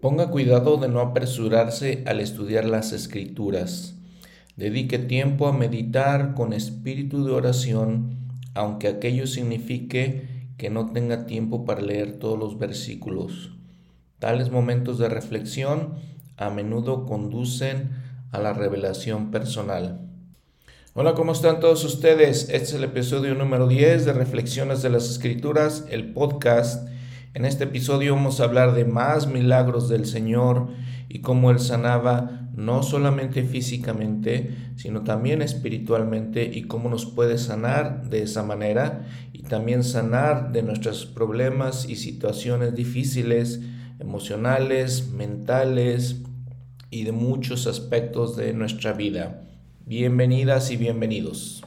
Ponga cuidado de no apresurarse al estudiar las escrituras. Dedique tiempo a meditar con espíritu de oración, aunque aquello signifique que no tenga tiempo para leer todos los versículos. Tales momentos de reflexión a menudo conducen a la revelación personal. Hola, ¿cómo están todos ustedes? Este es el episodio número 10 de Reflexiones de las Escrituras, el podcast en este episodio vamos a hablar de más milagros del Señor y cómo Él sanaba no solamente físicamente, sino también espiritualmente y cómo nos puede sanar de esa manera y también sanar de nuestros problemas y situaciones difíciles, emocionales, mentales y de muchos aspectos de nuestra vida. Bienvenidas y bienvenidos.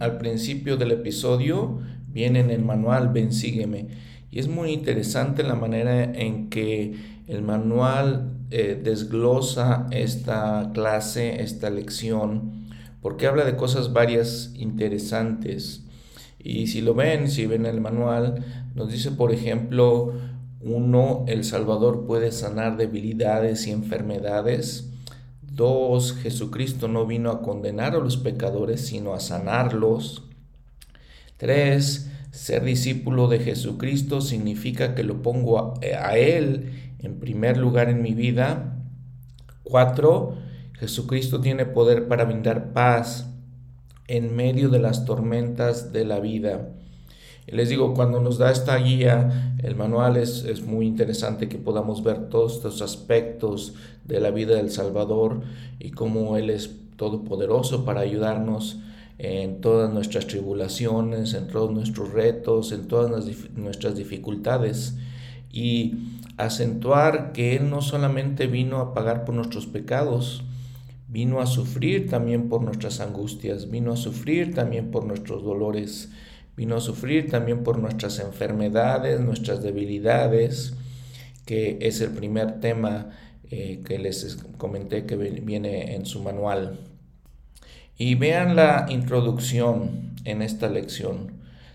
Al principio del episodio viene en el manual Ven Sígueme y es muy interesante la manera en que el manual eh, desglosa esta clase, esta lección, porque habla de cosas varias interesantes. Y si lo ven, si ven el manual, nos dice, por ejemplo, uno, el Salvador puede sanar debilidades y enfermedades. 2. Jesucristo no vino a condenar a los pecadores, sino a sanarlos. 3. Ser discípulo de Jesucristo significa que lo pongo a, Él en primer lugar en mi vida. 4. Jesucristo tiene poder para brindar paz en medio de las tormentas de la vida. Les digo, cuando nos da esta guía, el manual es, es, muy interesante que podamos ver todos estos aspectos de la vida del Salvador y cómo Él es todopoderoso para ayudarnos en todas nuestras tribulaciones, en todos nuestros retos, en todas nuestras dificultades. Y acentuar que Él no solamente vino a pagar por nuestros pecados, vino a sufrir también por nuestras angustias, vino a sufrir también por nuestros dolores vino a sufrir también por nuestras enfermedades, nuestras debilidades, que es el primer tema eh, que les comenté que viene en su manual. Y vean la introducción en esta lección.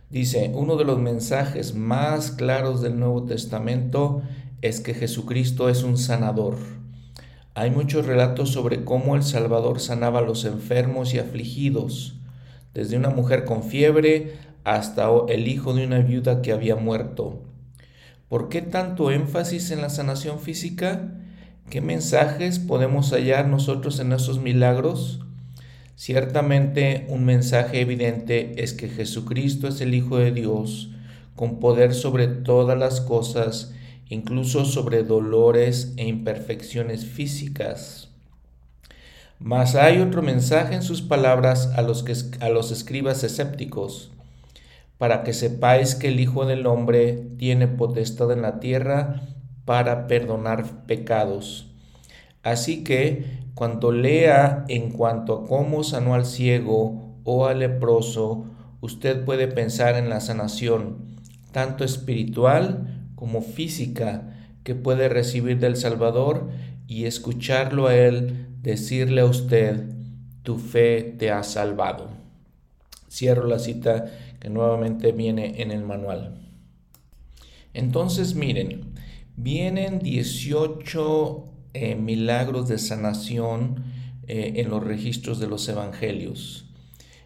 Dice, uno de los mensajes más claros del Nuevo Testamento es que Jesucristo es un sanador. Hay muchos relatos sobre cómo el Salvador sanaba a los enfermos y afligidos, desde una mujer con fiebre hasta el hijo de una viuda que había muerto. ¿Por qué tanto énfasis en la sanación física? ¿Qué mensajes podemos hallar nosotros en esos milagros? Ciertamente un mensaje evidente es que Jesucristo es el Hijo de Dios, con poder sobre todas las cosas, incluso sobre dolores e imperfecciones físicas. Mas hay otro mensaje en sus palabras a los, que, a los escribas escépticos para que sepáis que el Hijo del Hombre tiene potestad en la tierra para perdonar pecados. Así que cuando lea en cuanto a cómo sanó al ciego o al leproso, usted puede pensar en la sanación, tanto espiritual como física, que puede recibir del Salvador y escucharlo a Él decirle a usted, tu fe te ha salvado. Cierro la cita nuevamente viene en el manual. Entonces miren, vienen 18 eh, milagros de sanación eh, en los registros de los evangelios.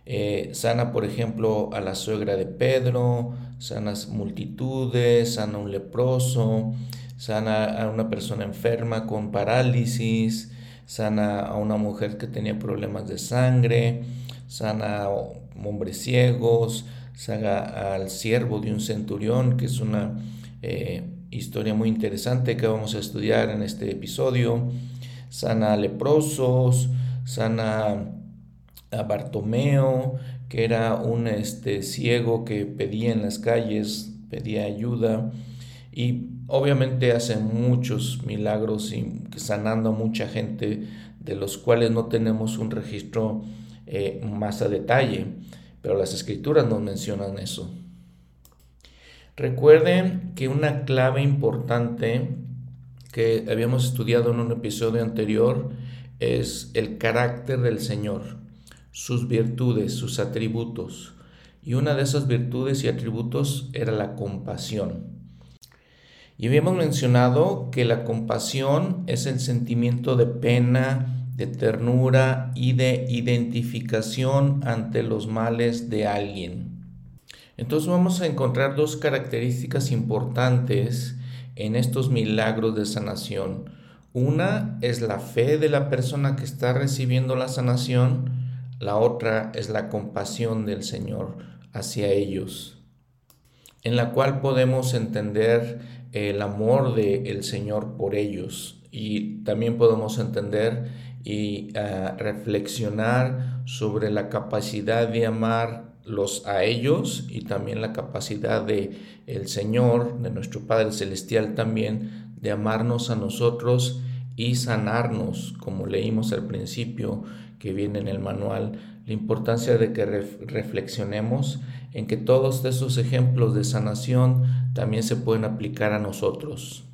Eh, sana, por ejemplo, a la suegra de Pedro, sana multitudes, sana un leproso, sana a una persona enferma con parálisis, sana a una mujer que tenía problemas de sangre, sana a hombres ciegos, saga al siervo de un centurión, que es una eh, historia muy interesante que vamos a estudiar en este episodio. Sana a leprosos, sana a Bartomeo, que era un este, ciego que pedía en las calles, pedía ayuda y obviamente hace muchos milagros sanando a mucha gente de los cuales no tenemos un registro eh, más a detalle, pero las escrituras nos mencionan eso. Recuerden que una clave importante que habíamos estudiado en un episodio anterior es el carácter del Señor, sus virtudes, sus atributos. Y una de esas virtudes y atributos era la compasión. Y habíamos mencionado que la compasión es el sentimiento de pena, de ternura y de identificación ante los males de alguien. Entonces vamos a encontrar dos características importantes en estos milagros de sanación. Una es la fe de la persona que está recibiendo la sanación, la otra es la compasión del Señor hacia ellos, en la cual podemos entender el amor del Señor por ellos y también podemos entender y ah, reflexionar sobre la capacidad de amar los a ellos y también la capacidad de el Señor, de nuestro Padre celestial también de amarnos a nosotros y sanarnos, como leímos al principio que viene en el manual, la importancia de que reflexionemos en que todos esos ejemplos de sanación también se pueden aplicar a nosotros.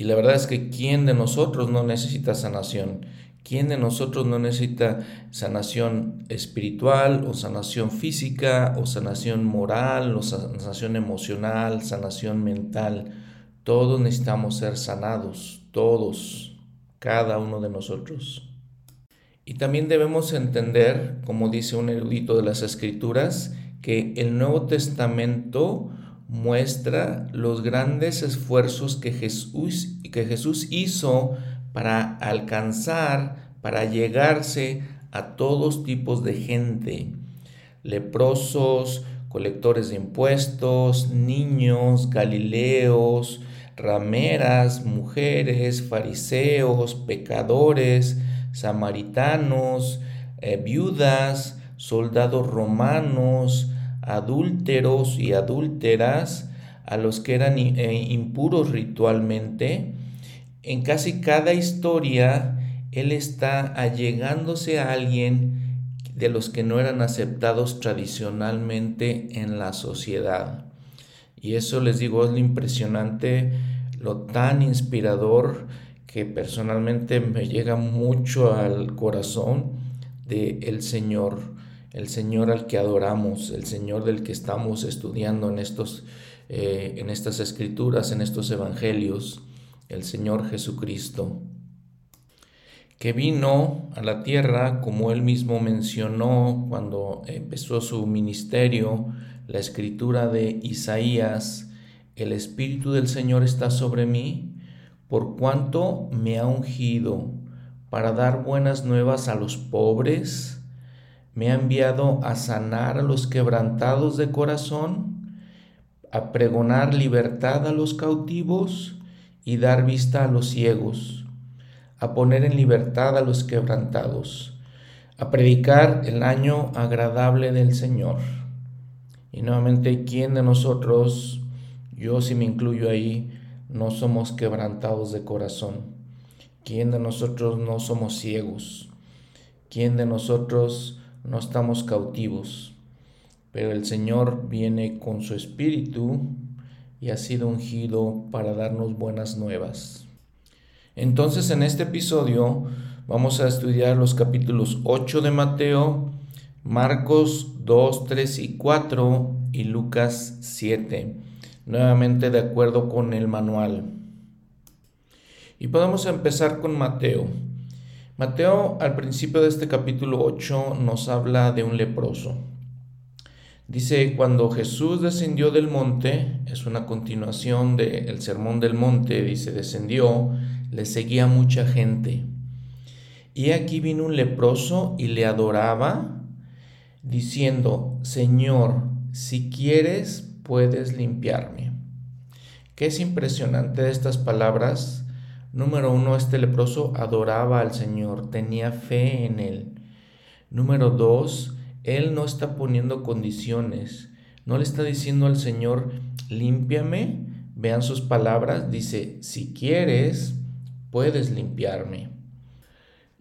Y la verdad es que ¿quién de nosotros no necesita sanación? ¿Quién de nosotros no necesita sanación espiritual o sanación física o sanación moral o sanación emocional, sanación mental? Todos necesitamos ser sanados, todos, cada uno de nosotros. Y también debemos entender, como dice un erudito de las escrituras, que el Nuevo Testamento muestra los grandes esfuerzos que Jesús, que Jesús hizo para alcanzar, para llegarse a todos tipos de gente, leprosos, colectores de impuestos, niños, galileos, rameras, mujeres, fariseos, pecadores, samaritanos, eh, viudas, soldados romanos, adúlteros y adúlteras, a los que eran eh, impuros ritualmente, en casi cada historia, Él está allegándose a alguien de los que no eran aceptados tradicionalmente en la sociedad. Y eso les digo es lo impresionante, lo tan inspirador que personalmente me llega mucho al corazón de el Señor, el Señor al que adoramos, el Señor del que estamos estudiando en estos eh, en estas escrituras, en estos evangelios el Señor Jesucristo, que vino a la tierra, como él mismo mencionó cuando empezó su ministerio, la escritura de Isaías, el Espíritu del Señor está sobre mí, por cuanto me ha ungido para dar buenas nuevas a los pobres, me ha enviado a sanar a los quebrantados de corazón, a pregonar libertad a los cautivos, y dar vista a los ciegos, a poner en libertad a los quebrantados, a predicar el año agradable del Señor. Y nuevamente, ¿quién de nosotros, yo si me incluyo ahí, no somos quebrantados de corazón? ¿Quién de nosotros no somos ciegos? ¿Quién de nosotros no estamos cautivos? Pero el Señor viene con su espíritu y ha sido ungido para darnos buenas nuevas. Entonces en este episodio vamos a estudiar los capítulos 8 de Mateo, Marcos 2, 3 y 4 y Lucas 7, nuevamente de acuerdo con el manual. Y podemos empezar con Mateo. Mateo al principio de este capítulo 8 nos habla de un leproso. Dice, cuando Jesús descendió del monte, es una continuación del sermón del monte, dice, descendió, le seguía mucha gente. Y aquí vino un leproso y le adoraba, diciendo, Señor, si quieres, puedes limpiarme. ¿Qué es impresionante de estas palabras? Número uno, este leproso adoraba al Señor, tenía fe en él. Número dos, Él no está poniendo condiciones. No le está diciendo al Señor, límpiame. Vean sus palabras. Dice, si quieres, puedes limpiarme.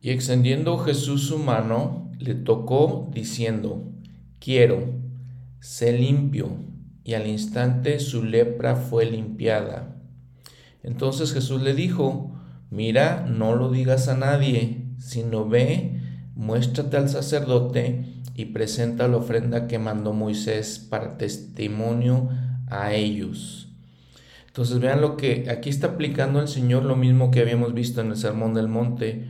Y extendiendo Jesús su mano, le tocó diciendo, quiero, sé limpio. Y al instante su lepra fue limpiada. Entonces Jesús le dijo, mira, no lo digas a nadie, sino ve, muéstrate al sacerdote y presenta la ofrenda que mandó Moisés para testimonio a ellos. Entonces vean lo que aquí está aplicando el Señor lo mismo que habíamos visto en el Sermón del Monte,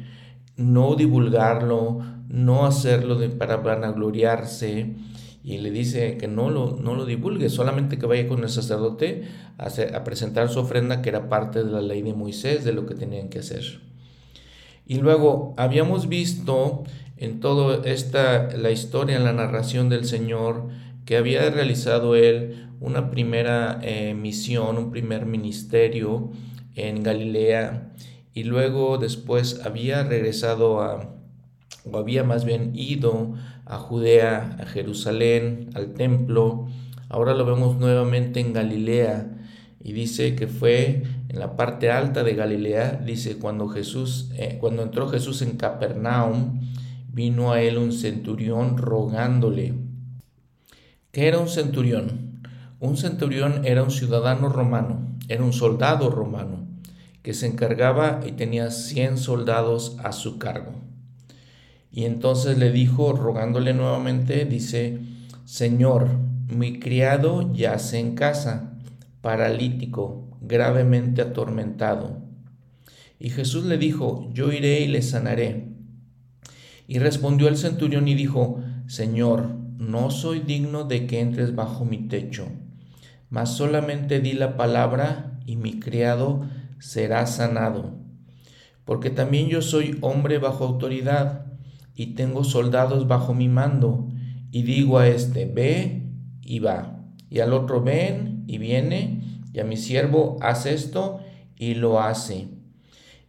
no divulgarlo, no hacerlo para vanagloriarse, y le dice que no lo, no lo divulgue, solamente que vaya con el sacerdote a, presentar su ofrenda que era parte de la ley de Moisés, de lo que tenían que hacer. Y luego habíamos visto en toda esta, la historia, en la narración del Señor, que había realizado él una primera eh, misión, un primer ministerio en Galilea y luego después había regresado a, o había más bien ido a Judea, a Jerusalén, al templo. Ahora lo vemos nuevamente en Galilea y dice que fue en la parte alta de Galilea, dice cuando Jesús, eh, cuando entró Jesús en Capernaum, vino a él un centurión rogándole. ¿Qué era un centurión? Un centurión era un ciudadano romano, era un soldado romano que se encargaba y tenía 100 soldados a su cargo. Y entonces le dijo, rogándole nuevamente, dice, Señor, mi criado yace en casa, paralítico, gravemente atormentado. Y Jesús le dijo, yo iré y le sanaré. Y respondió el centurión y dijo, Señor, no soy digno de que entres bajo mi techo, mas solamente di la palabra y mi criado será sanado. Porque también yo soy hombre bajo autoridad y tengo soldados bajo mi mando, y digo a este, ve y va, y al otro ven y viene, y a mi siervo haz esto y lo hace.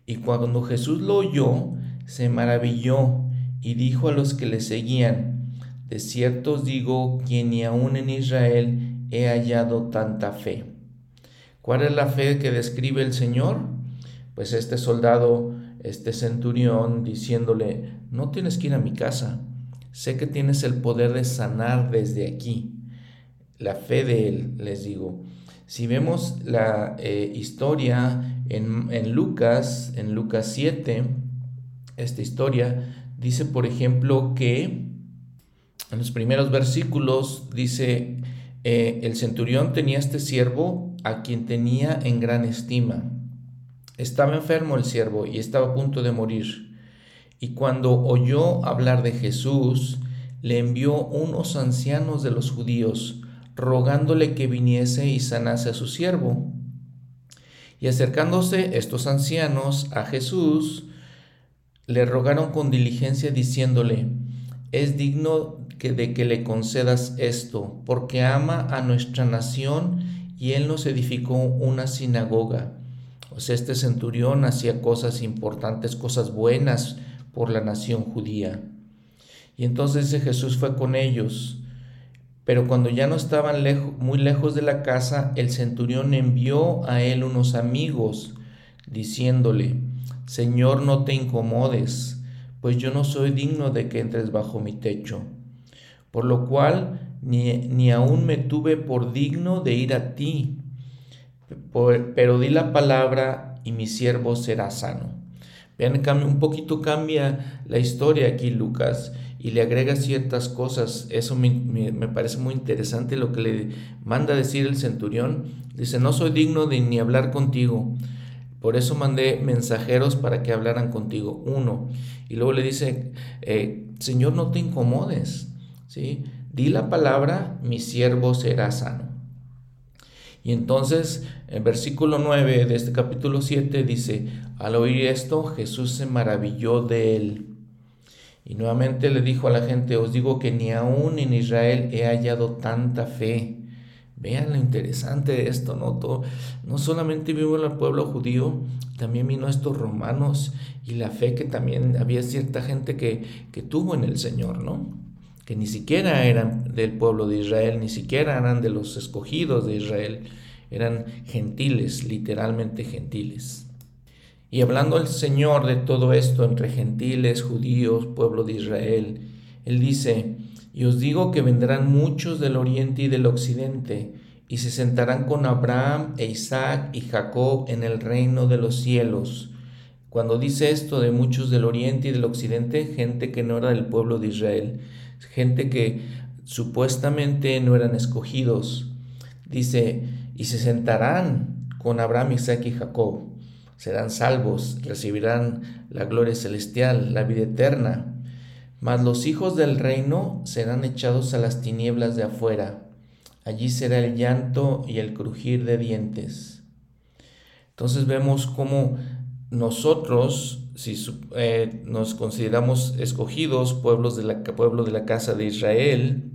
Y cuando Jesús lo oyó, se maravilló y dijo a los que le seguían, de cierto os digo que ni aun en Israel he hallado tanta fe. ¿Cuál es la fe que describe el Señor? Pues este soldado este centurión diciéndole, no tienes que ir a mi casa, sé que tienes el poder de sanar desde aquí. La fe de él, les digo. Si vemos la eh, historia en, en Lucas, en Lucas 7, esta historia dice, por ejemplo, que en los primeros versículos dice, eh, el centurión tenía este siervo a quien tenía en gran estima estaba enfermo el siervo y estaba a punto de morir. Y cuando oyó hablar de Jesús, le envió unos ancianos de los judíos, rogándole que viniese y sanase a su siervo. Y acercándose estos ancianos a Jesús, le rogaron con diligencia diciéndole, es digno de que le concedas esto, porque ama a nuestra nación y él nos edificó una sinagoga. Sea, este centurión hacía cosas importantes, cosas buenas por la nación judía. Y entonces Jesús fue con ellos. Pero cuando ya no estaban muy lejos de la casa, el centurión envió a él unos amigos, diciéndole, Señor, no te incomodes, pues yo no soy digno de que entres bajo mi techo. Por lo cual ni, ni aún me tuve por digno de ir a ti pero di la palabra y mi siervo será sano. Vean, un poquito cambia la historia aquí Lucas y le agrega ciertas cosas. Eso me, me, parece muy interesante lo que le manda decir el centurión. Dice, no soy digno de ni hablar contigo. Por eso mandé mensajeros para que hablaran contigo. Uno. Y luego le dice, eh, Señor, no te incomodes. ¿sí? Di la palabra, mi siervo será sano. Y entonces, el versículo 9 de este capítulo 7 dice, al oír esto, Jesús se maravilló de él. Y nuevamente le dijo a la gente, os digo que ni aún en Israel he hallado tanta fe. Vean lo interesante de esto, ¿no? no solamente vivo en el pueblo judío, también vino estos romanos y la fe que también había cierta gente que, que tuvo en el Señor, ¿no? Que ni siquiera eran del pueblo de Israel, ni siquiera eran de los escogidos de Israel, eran gentiles, literalmente gentiles. Y hablando el Señor de todo esto entre gentiles, judíos, pueblo de Israel, Él dice, y os digo que vendrán muchos del oriente y del occidente, y se sentarán con Abraham e Isaac y Jacob en el reino de los cielos. Cuando dice esto de muchos del oriente y del occidente, gente que no era del pueblo de Israel, gente que supuestamente no eran escogidos, dice, y se sentarán con Abraham, Isaac y Jacob, serán salvos, recibirán la gloria celestial, la vida eterna. Mas los hijos del reino serán echados a las tinieblas de afuera Allí será el llanto y el crujir de dientes. Entonces vemos cómo nosotros, si eh, nos consideramos escogidos, pueblos de la, pueblo de la casa de Israel,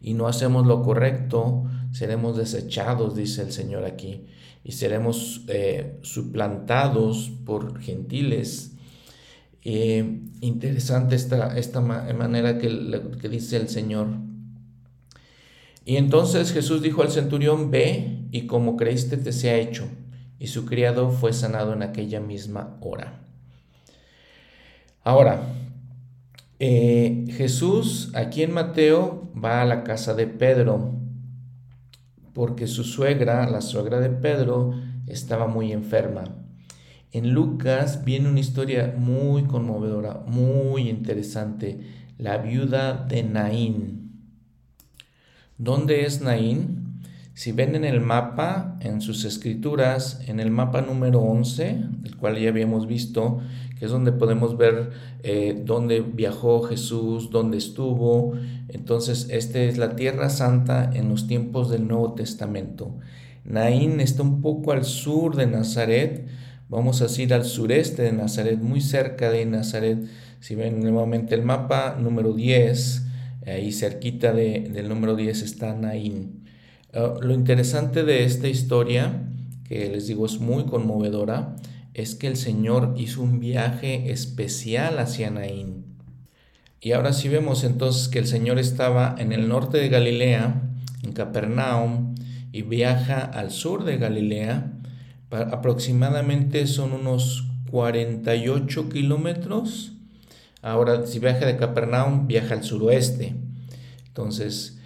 y no hacemos lo correcto, seremos desechados, dice el Señor aquí, y seremos eh, suplantados por gentiles. Interesante esta, esta manera que, que dice el Señor. Y entonces Jesús dijo al centurión, ve y como creíste te sea hecho. Y su criado fue sanado en aquella misma hora. Ahora, eh, Jesús aquí en Mateo va a la casa de Pedro porque su suegra, la suegra de Pedro, estaba muy enferma. En Lucas viene una historia muy conmovedora, muy interesante, la viuda de Naín. ¿Dónde es Naín? Si ven en el mapa, en sus escrituras, en el mapa número 11, el cual ya habíamos visto, que es donde podemos ver eh, dónde viajó Jesús, dónde estuvo. Entonces, esta es la Tierra Santa en los tiempos del Nuevo Testamento. Naín está un poco al sur de Nazaret, vamos a ir al sureste de Nazaret, muy cerca de Nazaret. Si ven nuevamente el mapa número 10, ahí cerquita del número 10 está Naín. Ah, lo interesante de esta historia, que les digo es muy conmovedora, es que el Señor hizo un viaje especial hacia Naín. Y ahora sí vemos entonces que el Señor estaba en el norte de Galilea, en Capernaum, y viaja al sur de Galilea. Aproximadamente son unos 48 kilómetros Ahora, si viaja de Capernaum, viaja al suroeste. Entonces,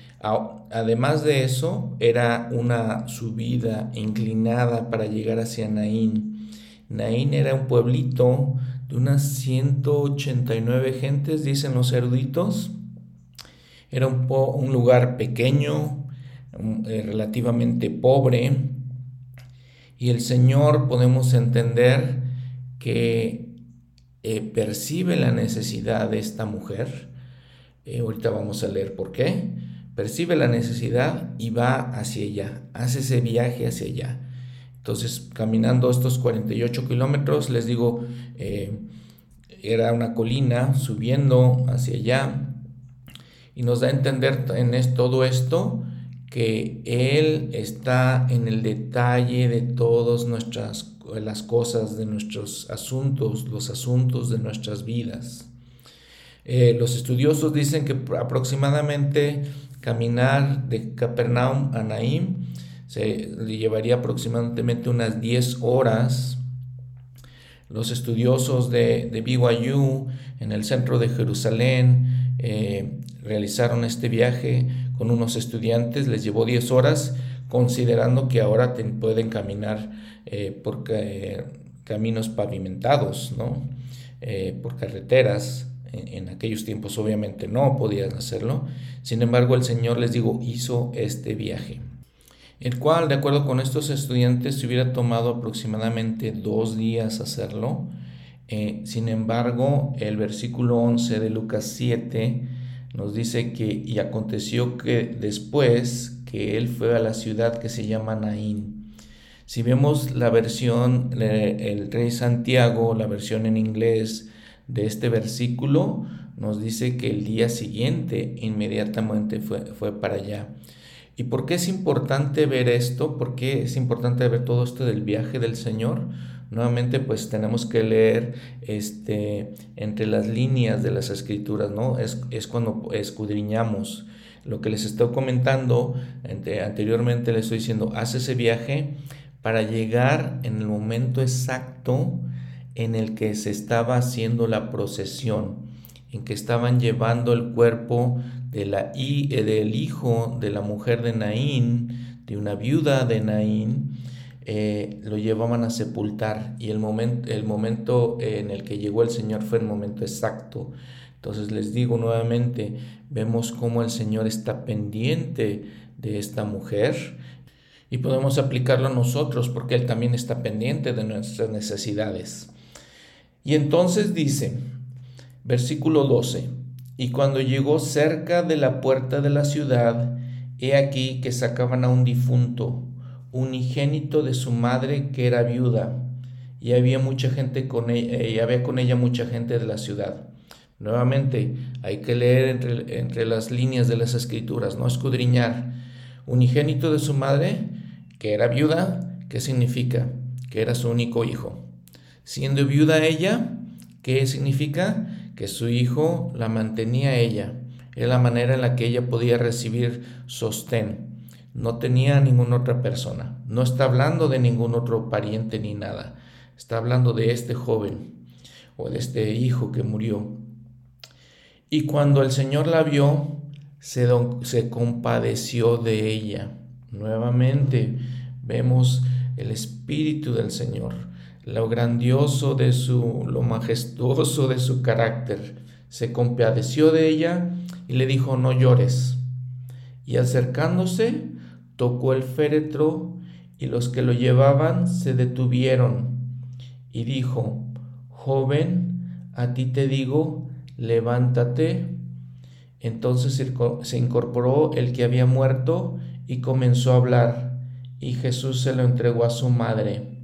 además de eso, era una subida inclinada para llegar hacia Naín. Naín era un pueblito de unas 189 gentes, dicen los eruditos. Era un, un lugar pequeño, eh, relativamente pobre. Y el Señor podemos entender que eh, percibe la necesidad de esta mujer. Eh, ahorita vamos a leer por qué. Percibe la necesidad y va hacia ella, hace ese viaje hacia allá. Entonces, caminando estos 48 kilómetros, les digo, eh, era una colina subiendo hacia allá y nos da a entender en todo esto que Él está en el detalle de todas nuestras las cosas, de nuestros asuntos, los asuntos de nuestras vidas. Eh, los estudiosos dicen que aproximadamente caminar de Capernaum a Naim se llevaría aproximadamente unas 10 horas. Los estudiosos de, de en el centro de Jerusalén eh, realizaron este viaje con unos estudiantes, les llevó 10 horas, considerando que ahora pueden caminar eh, por caminos pavimentados, ¿no? Eh, por carreteras. En, aquellos tiempos obviamente no podían hacerlo. Sin embargo, el Señor, les digo, hizo este viaje, el cual, de acuerdo con estos estudiantes, se hubiera tomado aproximadamente dos días hacerlo. Eh, sin embargo, el versículo 11 de Lucas 7 nos dice que y aconteció que después que él fue a la ciudad que se llama Naín, si vemos la versión, el rey Santiago, la versión en inglés de este versículo, nos dice que el día siguiente inmediatamente fue, fue para allá. ¿Y por qué es importante ver esto? ¿Por qué es importante ver todo esto del viaje del Señor? Nuevamente, pues tenemos que leer este, entre las líneas de las escrituras, ¿no? Es, es cuando escudriñamos. Lo que les estoy comentando anteriormente, les estoy diciendo, haz ese viaje para llegar en el momento exacto en el que se estaba haciendo la procesión, en que estaban llevando el cuerpo de la, eh, del hijo de la mujer de Naín, de una viuda de Naín, eh, lo llevaban a sepultar y el momento, el momento en el que llegó el Señor fue el momento exacto. Entonces les digo nuevamente, vemos cómo el Señor está pendiente de esta mujer y podemos aplicarlo a nosotros porque Él también está pendiente de nuestras necesidades. Y entonces dice, versículo 12, y cuando llegó cerca de la puerta de la ciudad, he aquí que sacaban a un difunto, unigénito de su madre que era viuda, y había mucha gente con ella, y había con ella mucha gente de la ciudad. Nuevamente, hay que leer entre, entre las líneas de las escrituras, no escudriñar. Unigénito de su madre, que era viuda, ¿qué significa? Que era su único hijo. Siendo viuda ella, ¿qué significa? Que su hijo la mantenía ella. Era la manera en la que ella podía recibir sostén. No tenía ninguna otra persona. No está hablando de ningún otro pariente ni nada. Está hablando de este joven o de este hijo que murió. Y cuando el Señor la vio, se, se compadeció de ella. Nuevamente vemos el Espíritu del Señor lo grandioso de su, lo majestuoso de su carácter. Se compadeció de ella y le dijo, no llores. Y acercándose, tocó el féretro y los que lo llevaban se detuvieron. Y dijo, joven, a ti te digo, levántate. Entonces se incorporó el que había muerto y comenzó a hablar, y Jesús se lo entregó a su madre.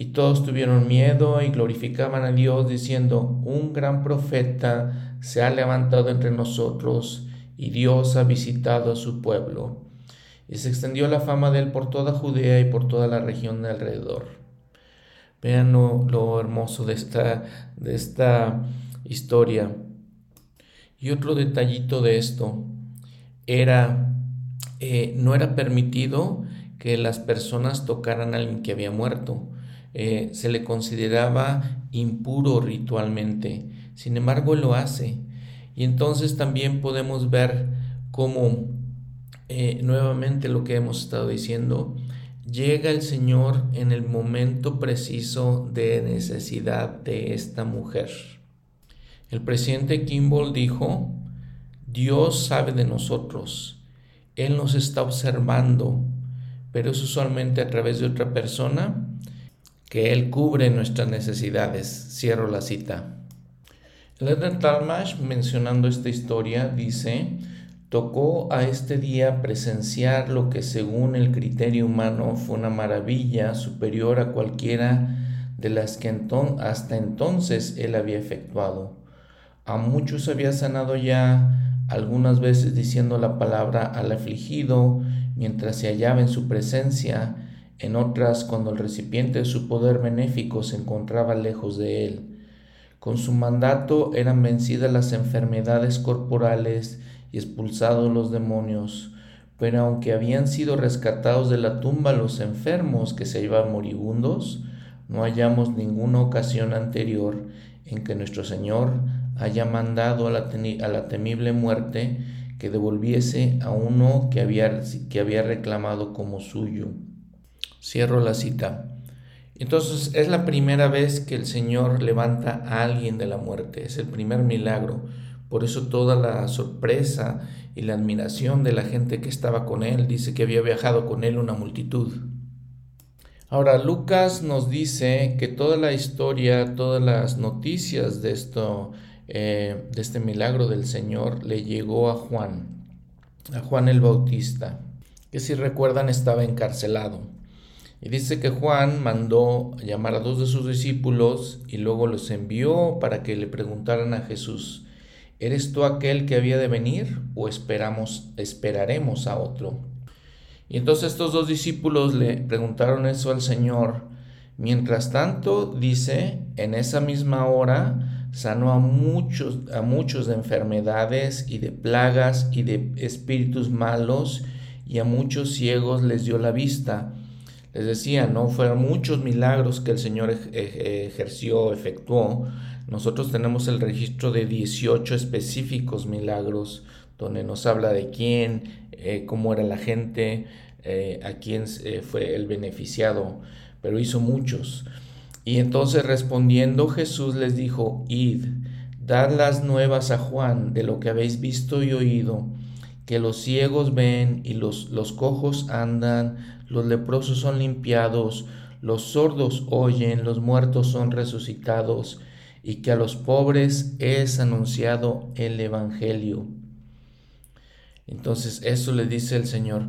Y todos tuvieron miedo y glorificaban a Dios diciendo, un gran profeta se ha levantado entre nosotros y Dios ha visitado a su pueblo. Y se extendió la fama de él por toda Judea y por toda la región de alrededor. Vean lo, hermoso de esta, de esta historia. Y otro detallito de esto era, eh, no era permitido que las personas tocaran a alguien que había muerto. Eh, se le consideraba impuro ritualmente. Sin embargo, lo hace. Y entonces también podemos ver cómo eh, nuevamente lo que hemos estado diciendo, llega el Señor en el momento preciso de necesidad de esta mujer. El presidente Kimball dijo, Dios sabe de nosotros, Él nos está observando, pero es usualmente a través de otra persona que Él cubre nuestras necesidades. Cierro la cita. Leonard Talmash, mencionando esta historia, dice, tocó a este día presenciar lo que según el criterio humano fue una maravilla superior a cualquiera de las que hasta entonces él había efectuado. A muchos había sanado ya, algunas veces diciendo la palabra al afligido mientras se hallaba en su presencia, en otras cuando el recipiente de su poder benéfico se encontraba lejos de él. Con su mandato eran vencidas las enfermedades corporales y expulsados los demonios, pero aunque habían sido rescatados de la tumba los enfermos que se iban moribundos, no hallamos ninguna ocasión anterior en que nuestro Señor haya mandado a la, temible muerte que devolviese a uno que había reclamado como suyo. Cierro la cita. Entonces es la primera vez que el Señor levanta a alguien de la muerte, es el primer milagro. Por eso toda la sorpresa y la admiración de la gente que estaba con él, dice que había viajado con él una multitud. Ahora Lucas nos dice que toda la historia, todas las noticias de esto, eh, de este milagro del Señor, le llegó a Juan, a Juan el Bautista, que si recuerdan estaba encarcelado. Y dice que Juan mandó llamar a dos de sus discípulos y luego los envió para que le preguntaran a Jesús, ¿eres tú aquel que había de venir o esperamos, esperaremos a otro? Y entonces estos dos discípulos le preguntaron eso al Señor Mientras tanto, dice, en esa misma hora sanó a muchos, a muchos de enfermedades y de plagas y de espíritus malos, y a muchos ciegos les dio la vista. Les decía, no fueron muchos milagros que el Señor ejerció, efectuó. Nosotros tenemos el registro de 18 específicos milagros, donde nos habla de quién, eh, cómo era la gente, eh, a quién eh, fue el beneficiado, pero hizo muchos. Y entonces respondiendo Jesús les dijo, id, dad las nuevas a Juan de lo que habéis visto y oído, que los ciegos ven y los, los cojos andan, los leprosos son limpiados, los sordos oyen, los muertos son resucitados, y que a los pobres es anunciado el Evangelio. Entonces eso le dice el Señor.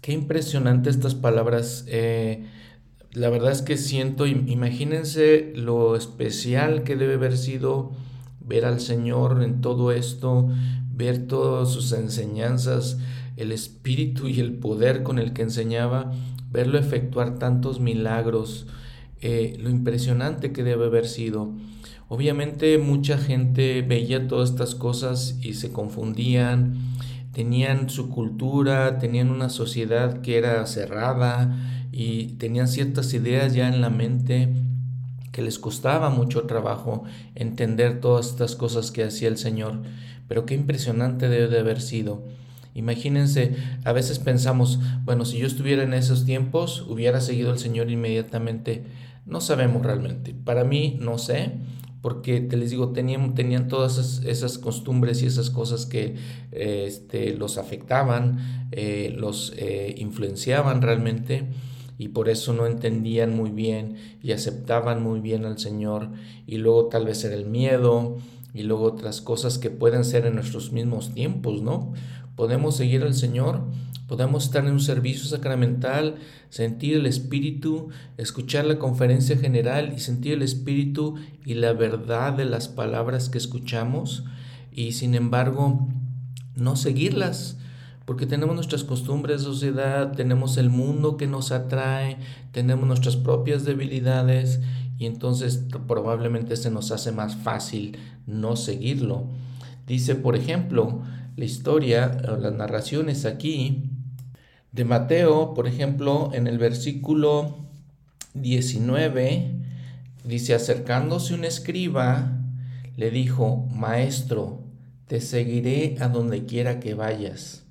Qué impresionante estas palabras. Eh, la verdad es que siento, imagínense lo especial que debe haber sido ver al Señor en todo esto, ver todas sus enseñanzas, el espíritu y el poder con el que enseñaba, verlo efectuar tantos milagros, eh, lo impresionante que debe haber sido. Obviamente mucha gente veía todas estas cosas y se confundían, tenían su cultura, tenían una sociedad que era cerrada, y tenían ciertas ideas ya en la mente que les costaba mucho trabajo entender todas estas cosas que hacía el Señor. Pero qué impresionante debe de haber sido. Imagínense, a veces pensamos, bueno, si yo estuviera en esos tiempos, hubiera seguido al Señor inmediatamente. No sabemos realmente. Para mí, no sé, porque te les digo, tenían, tenían todas esas, costumbres y esas cosas que este, los afectaban, eh, los eh, influenciaban realmente y por eso no entendían muy bien y aceptaban muy bien al Señor y luego tal vez era el miedo y luego otras cosas que pueden ser en nuestros mismos tiempos, ¿no? Podemos seguir al Señor, podemos estar en un servicio sacramental, sentir el Espíritu, escuchar la conferencia general y sentir el Espíritu y la verdad de las palabras que escuchamos y sin embargo no seguirlas porque tenemos nuestras costumbres de sociedad, tenemos el mundo que nos atrae, tenemos nuestras propias debilidades y entonces probablemente se nos hace más fácil no seguirlo. Dice, por ejemplo, la historia, las narraciones aquí de Mateo, por ejemplo, en el versículo 19, dice, acercándose un escriba, le dijo, Maestro, te seguiré a donde quiera que vayas.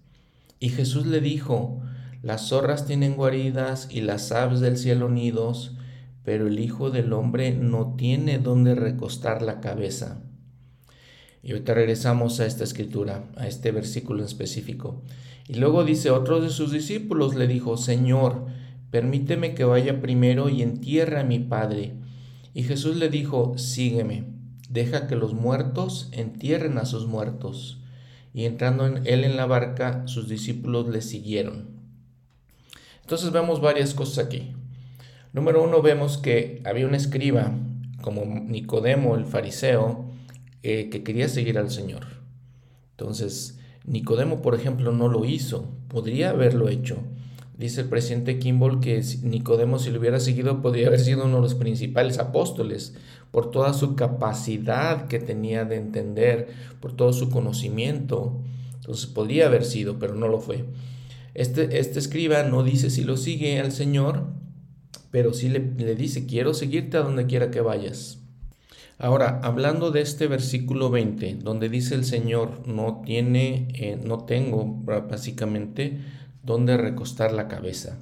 Y Jesús le dijo, las zorras tienen guaridas y las aves del cielo nidos, pero el Hijo del Hombre no tiene donde recostar la cabeza. Y ahorita regresamos a esta escritura, a este versículo en específico. Y luego dice, otro de sus discípulos le dijo, Señor, permíteme que vaya primero y entierre a mi Padre. Y Jesús le dijo, sígueme, deja que los muertos entierren a sus muertos y entrando en él en la barca, sus discípulos le siguieron. Entonces vemos varias cosas aquí. Número uno, vemos que había un escriba, como Nicodemo, el fariseo, eh, que quería seguir al Señor. Entonces, Nicodemo, por ejemplo, no lo hizo, podría haberlo hecho. Dice el presidente Kimball que Nicodemo, si lo hubiera seguido, podría haber sido uno de los principales apóstoles, por toda su capacidad que tenía de entender, por todo su conocimiento. Entonces podría haber sido, pero no lo fue. Este, este escriba no dice si lo sigue al Señor, pero sí le, dice, quiero seguirte a donde quiera que vayas. Ahora, hablando de este versículo 20, donde dice el Señor, no tiene, eh, no tengo básicamente donde recostar la cabeza.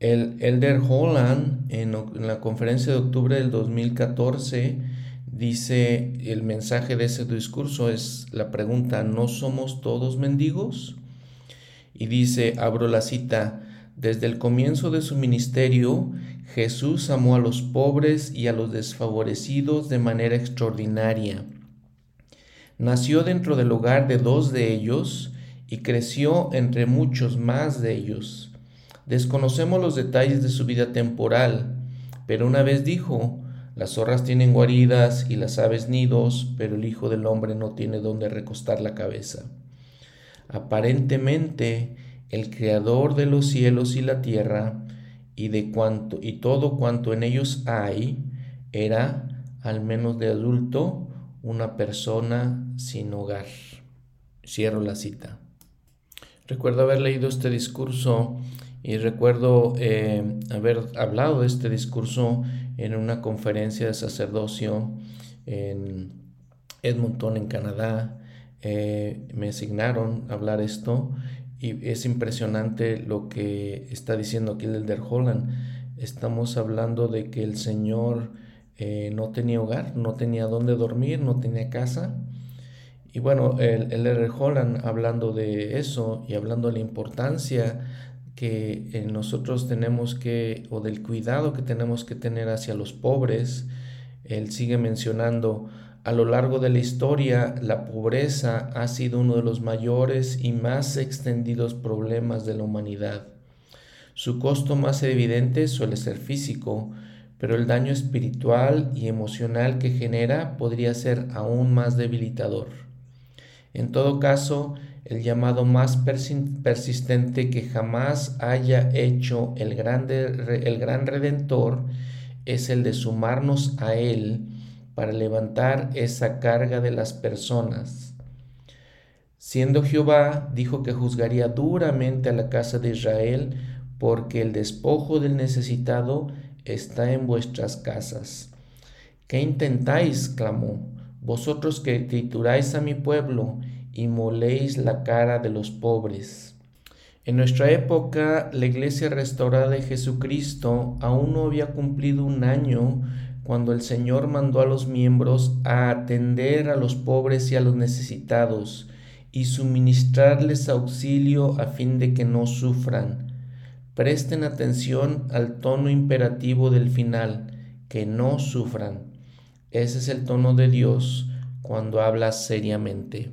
El Elder Holland, en, la conferencia de octubre del 2014, dice, el mensaje de ese discurso es la pregunta, ¿no somos todos mendigos? Y dice, abro la cita, desde el comienzo de su ministerio, Jesús amó a los pobres y a los desfavorecidos de manera extraordinaria. Nació dentro del hogar de dos de ellos y creció entre muchos más de ellos. Desconocemos los detalles de su vida temporal, pero una vez dijo, las zorras tienen guaridas y las aves nidos, pero el Hijo del Hombre no tiene donde recostar la cabeza. Aparentemente, el Creador de los cielos y la tierra y de cuanto y todo cuanto en ellos hay era al menos de adulto una persona sin hogar. Cierro la cita. Recuerdo haber leído este discurso y recuerdo eh, haber hablado de este discurso en una conferencia de sacerdocio en Edmonton, en Canadá. Eh, me asignaron a hablar esto y es impresionante lo que está diciendo aquí el Elder Holland. Estamos hablando de que el Señor eh, no tenía hogar, no tenía dónde dormir, no tenía casa. Y bueno, el, el Holland hablando de eso y hablando de la importancia que eh, nosotros tenemos que, o del cuidado que tenemos que tener hacia los pobres, él sigue mencionando, a lo largo de la historia, la pobreza ha sido uno de los mayores y más extendidos problemas de la humanidad. Su costo más evidente suele ser físico, pero el daño espiritual y emocional que genera podría ser aún más debilitador. En todo caso, el llamado más persistente que jamás haya hecho el, el gran redentor es el de sumarnos a Él para levantar esa carga de las personas. Siendo Jehová, dijo que juzgaría duramente a la casa de Israel, porque el despojo del necesitado está en vuestras casas. ¿Qué intentáis? clamó, vosotros que trituráis a mi pueblo y moléis la cara de los pobres. En nuestra época, la iglesia restaurada de Jesucristo aún no había cumplido un año cuando el Señor mandó a los miembros a atender a los pobres y a los necesitados y suministrarles auxilio a fin de que no sufran. Presten atención al tono imperativo del final, que no sufran. Ese es el tono de Dios cuando habla seriamente.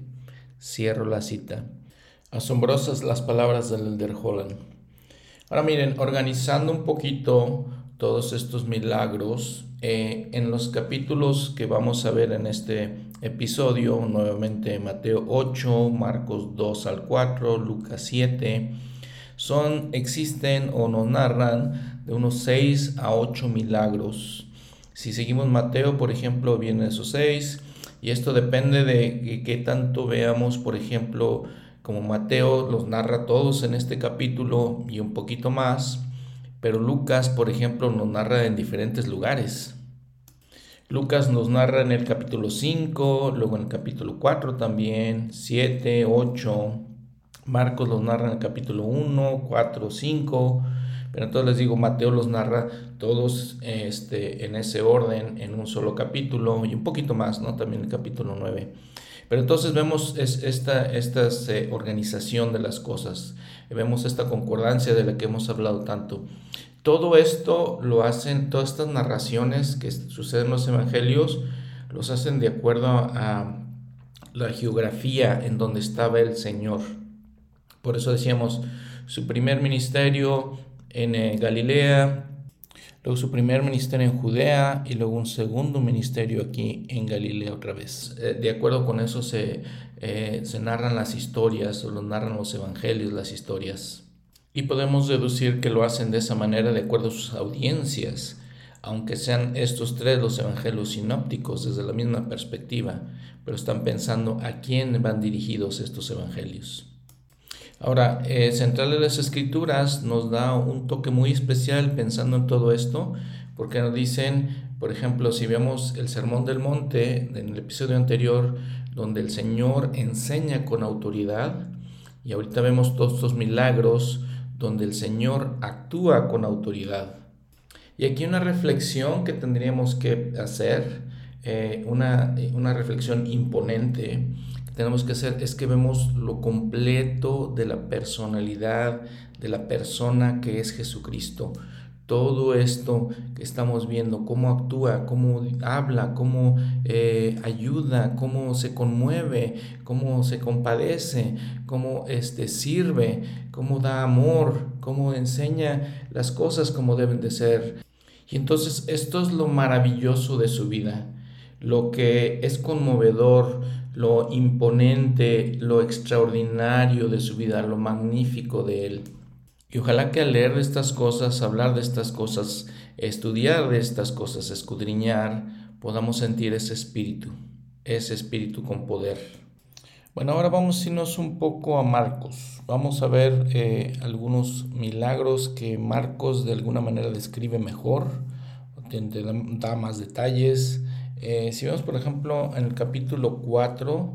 Cierro la cita. Asombrosas las palabras del Elder Holland. Ahora miren, organizando un poquito todos estos milagros, eh, en los capítulos que vamos a ver en este episodio, nuevamente Mateo 8, Marcos 2 al 4, Lucas 7, son, existen o nos narran de unos 6 a 8 milagros. Si seguimos Mateo, por ejemplo, vienen esos 6 y esto depende de qué tanto veamos, por ejemplo, como Mateo los narra todos en este capítulo y un poquito más, pero Lucas, por ejemplo, nos narra en diferentes lugares. Lucas nos narra en el capítulo 5, luego en el capítulo 4 también, 7, 8. Marcos los narra en el capítulo 1, 4, 5. Pero entonces les digo, Mateo los narra todos este, en ese orden, en un solo capítulo y un poquito más, ¿no? También el capítulo 9. Pero entonces vemos esta, esta eh, organización de las cosas, vemos esta concordancia de la que hemos hablado tanto. Todo esto lo hacen, todas estas narraciones que suceden en los evangelios, los hacen de acuerdo a la geografía en donde estaba el Señor. Por eso decíamos, su primer ministerio en eh, Galilea, luego su primer ministerio en Judea y luego un segundo ministerio aquí en Galilea otra vez. Eh, de acuerdo con eso se, eh, se narran las historias o lo narran los evangelios, las historias. Y podemos deducir que lo hacen de esa manera de acuerdo a sus audiencias, aunque sean estos tres los evangelios sinópticos desde la misma perspectiva, pero están pensando a quién van dirigidos estos evangelios. Ahora, eh, Central de las Escrituras nos da un toque muy especial pensando en todo esto, porque nos dicen, por ejemplo, si vemos el Sermón del Monte en el episodio anterior, donde el Señor enseña con autoridad, y ahorita vemos todos estos milagros donde el Señor actúa con autoridad. Y aquí una reflexión que tendríamos que hacer, eh, una, una reflexión imponente, tenemos que hacer es que vemos lo completo de la personalidad de la persona que es Jesucristo. Todo esto que estamos viendo, cómo actúa, cómo habla, cómo eh, ayuda, cómo se conmueve, cómo se compadece, cómo este, sirve, cómo da amor, cómo enseña las cosas como deben de ser. Y entonces esto es lo maravilloso de su vida, lo que es conmovedor, lo imponente, lo extraordinario de su vida, lo magnífico de él. Y ojalá que al leer estas cosas, hablar de estas cosas, estudiar de estas cosas, escudriñar, podamos sentir ese espíritu, ese espíritu con poder. Bueno, ahora vamos a un poco a Marcos. Vamos a ver eh, algunos milagros que Marcos de alguna manera describe mejor, da más detalles. Eh, si vemos, por ejemplo, en el capítulo 4,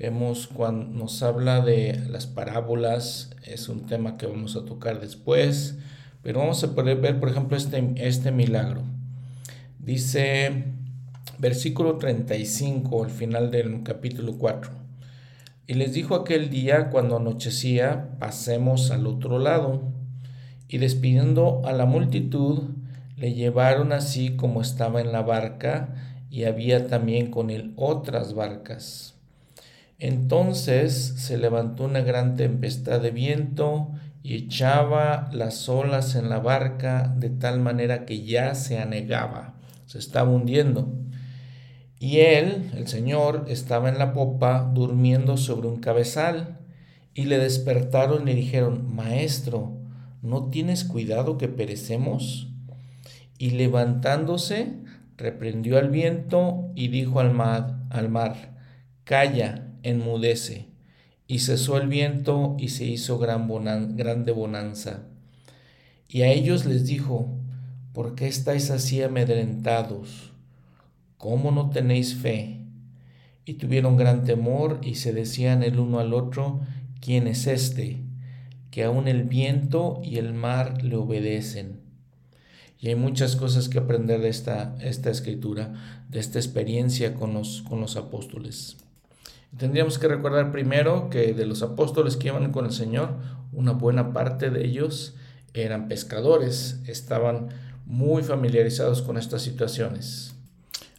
vemos cuando nos habla de las parábolas, es un tema que vamos a tocar después, pero vamos a poder ver, por ejemplo, este, este milagro. Dice versículo 35 al final del capítulo 4. Y les dijo aquel día cuando anochecía, pasemos al otro lado. Y despidiendo a la multitud, le llevaron así como estaba en la barca, y había también con él otras barcas. Entonces se levantó una gran tempestad de viento y echaba las olas en la barca de tal manera que ya se anegaba, se estaba hundiendo. Y él, el Señor, estaba en la popa durmiendo sobre un cabezal, y le despertaron y le dijeron, Maestro, ¿no tienes cuidado que perecemos? Y levantándose, reprendió al viento y dijo al mar, al mar Calla, enmudece. Y cesó el viento y se hizo gran grande bonanza. Y a ellos les dijo, ¿por qué estáis así amedrentados? ¿cómo no tenéis fe? Y tuvieron gran temor y se decían el uno al otro, ¿quién es este? Que aun el viento y el mar le obedecen. Y hay muchas cosas que aprender de esta, esta escritura, de esta experiencia con los, con los apóstoles. Tendríamos que recordar primero que de los apóstoles que iban con el Señor, una buena parte de ellos eran pescadores, estaban muy familiarizados con estas situaciones.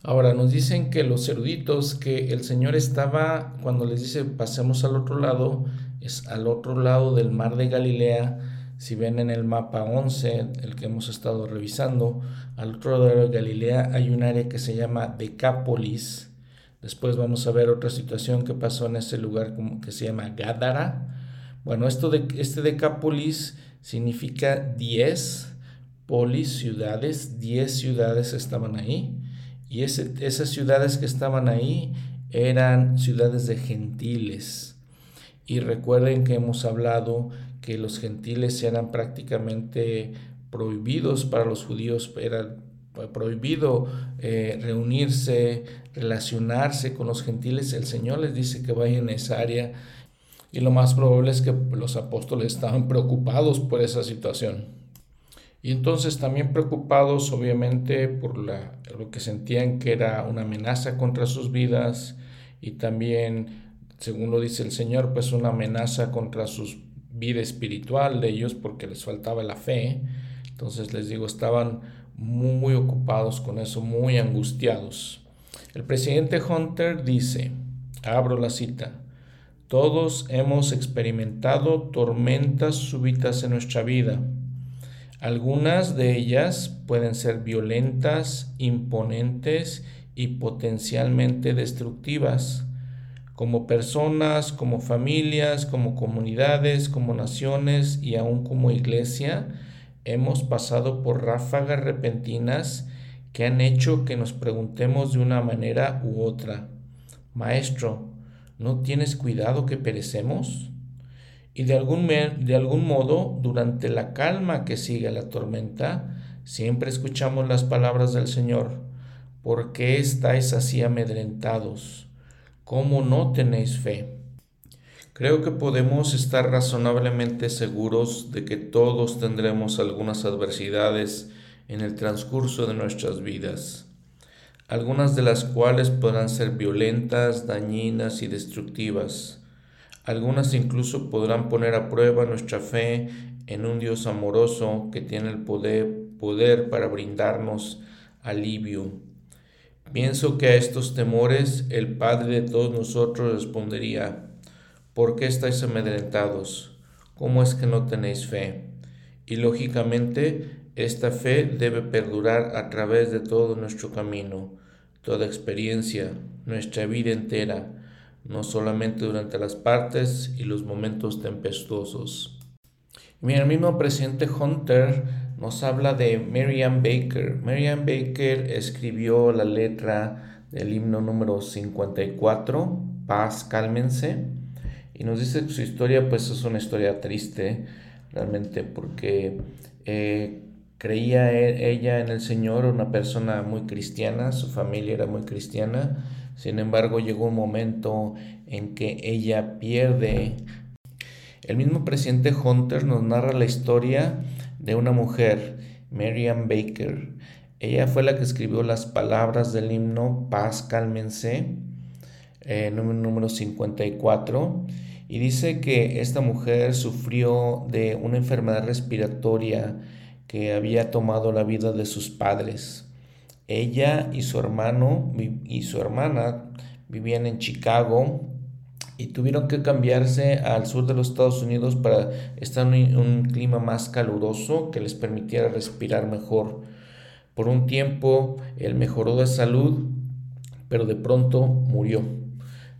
Ahora nos dicen que los eruditos, que el Señor estaba, cuando les dice pasemos al otro lado, es al otro lado del mar de Galilea. Si ven en el mapa 11, el que hemos estado revisando, al otro lado de Galilea hay un área que se llama Decápolis. Después vamos a ver otra situación que pasó en ese lugar que se llama Gádara. Bueno, esto de, este Decápolis significa 10 polis, ciudades, 10 ciudades estaban ahí. Y esas ciudades que estaban ahí eran ciudades de gentiles. Y recuerden que hemos hablado que los gentiles eran prácticamente prohibidos para los judíos, era prohibido eh, reunirse, relacionarse con los gentiles. El Señor les dice que vayan a esa área y lo más probable es que los apóstoles estaban preocupados por esa situación. Y entonces también preocupados obviamente por la, lo que sentían que era una amenaza contra sus vidas y también, según lo dice el Señor, pues una amenaza contra su vida espiritual de ellos porque les faltaba la fe. Entonces les digo, estaban muy ocupados con eso, muy angustiados. El presidente Hunter dice, abro la cita, todos hemos experimentado tormentas súbitas en nuestra vida algunas de ellas pueden ser violentas, imponentes y potencialmente destructivas, como personas, como familias, como comunidades, como naciones y aún como iglesia, hemos pasado por ráfagas repentinas que han hecho que nos preguntemos de una manera u otra, Maestro, ¿no tienes cuidado que perecemos? Y de algún, de algún modo, durante la calma que sigue la tormenta, siempre escuchamos las palabras del Señor. ¿Por qué estáis así amedrentados? ¿Cómo no tenéis fe? Creo que podemos estar razonablemente seguros de que todos tendremos algunas adversidades en el transcurso de nuestras vidas, algunas de las cuales podrán ser violentas, dañinas y destructivas algunas incluso podrán poner a prueba nuestra fe en un Dios amoroso que tiene el poder, poder para brindarnos alivio. Pienso que a estos temores el Padre de todos nosotros respondería, ¿por qué estáis amedrentados? ¿Cómo es que no tenéis fe? Y lógicamente esta fe debe perdurar a través de todo nuestro camino, toda experiencia, nuestra vida entera no solamente durante las partes y los momentos tempestuosos. Mira, el presidente Hunter nos habla de Marianne Baker. Marianne Baker escribió la letra del himno número 54, Paz, cálmense, y nos dice que su historia pues es una historia triste, realmente, porque eh, creía e, ella en el Señor, una persona muy cristiana, su familia era muy cristiana, sin embargo llegó un momento en que ella pierde el mismo presidente Hunter nos narra la historia de una mujer, Marian Baker. Ella fue la que escribió las palabras del himno Paz, cálmense, eh, número 54, y dice que esta mujer sufrió de una enfermedad respiratoria que había tomado la vida de sus padres. Ella y su hermano y su hermana vivían en Chicago y tuvieron que cambiarse al sur de los Estados Unidos para estar en un clima más caluroso que les permitiera respirar mejor. Por un tiempo él mejoró de salud, pero de pronto murió.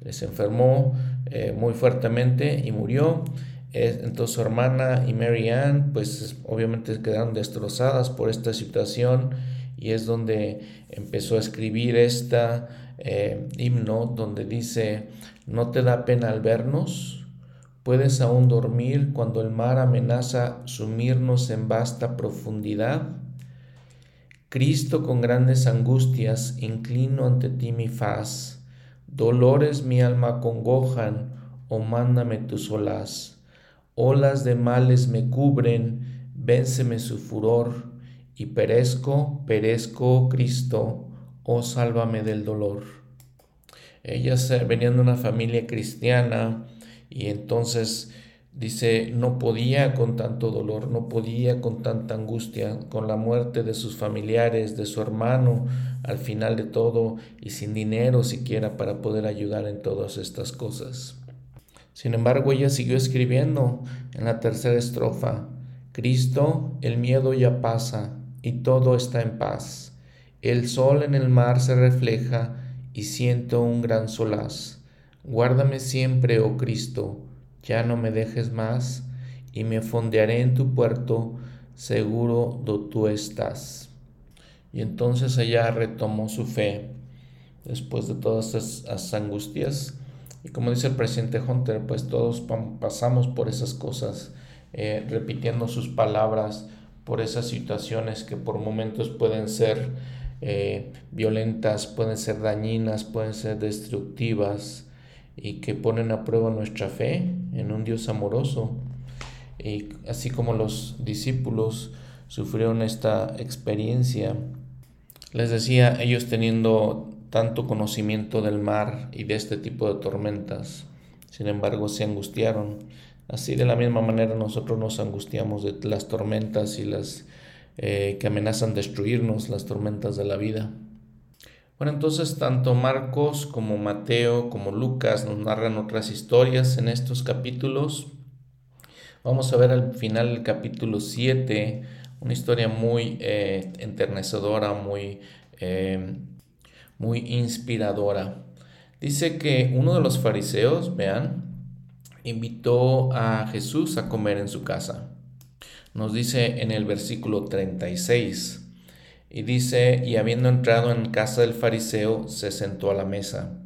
Se enfermó eh, muy fuertemente y murió. Entonces su hermana y Mary Ann, pues obviamente quedaron destrozadas por esta situación y es donde empezó a escribir esta eh, himno donde dice, ¿no te da pena al vernos? ¿Puedes aún dormir cuando el mar amenaza sumirnos en vasta profundidad? Cristo con grandes angustias, inclino ante ti mi faz. Dolores mi alma congojan, o oh, mándame tu solaz. Olas de males me cubren, vénseme su furor, y perezco, perezco, oh Cristo, oh sálvame del dolor. Ellas venían de una familia cristiana y entonces dice, no podía con tanto dolor, no podía con tanta angustia, con la muerte de sus familiares, de su hermano, al final de todo, y sin dinero siquiera para poder ayudar en todas estas cosas. Sin embargo, ella siguió escribiendo en la tercera estrofa, Cristo, el miedo ya pasa y todo está en paz. El sol en el mar se refleja y siento un gran solaz. Guárdame siempre, oh Cristo, ya no me dejes más, y me fondearé en tu puerto, seguro do tú estás. Y entonces ella retomó su fe después de todas esas angustias. Y como dice el presidente Hunter, pues todos pasamos por esas cosas, eh, repitiendo sus palabras, por esas situaciones que por momentos pueden ser eh, violentas, pueden ser dañinas, pueden ser destructivas y que ponen a prueba nuestra fe en un Dios amoroso. Y así como los discípulos sufrieron esta experiencia, les decía, ellos teniendo tanto conocimiento del mar y de este tipo de tormentas, sin embargo se angustiaron. Así de la misma manera nosotros nos angustiamos de las tormentas y las eh, que amenazan destruirnos, las tormentas de la vida. Bueno, entonces tanto Marcos como Mateo como Lucas nos narran otras historias en estos capítulos. Vamos a ver al final del capítulo 7 una historia muy eh, enternecedora, muy, eh, muy inspiradora. Dice que uno de los fariseos, vean, invitó a Jesús a comer en su casa nos dice en el versículo 36. Y dice, y habiendo entrado en casa del fariseo, se sentó a la mesa.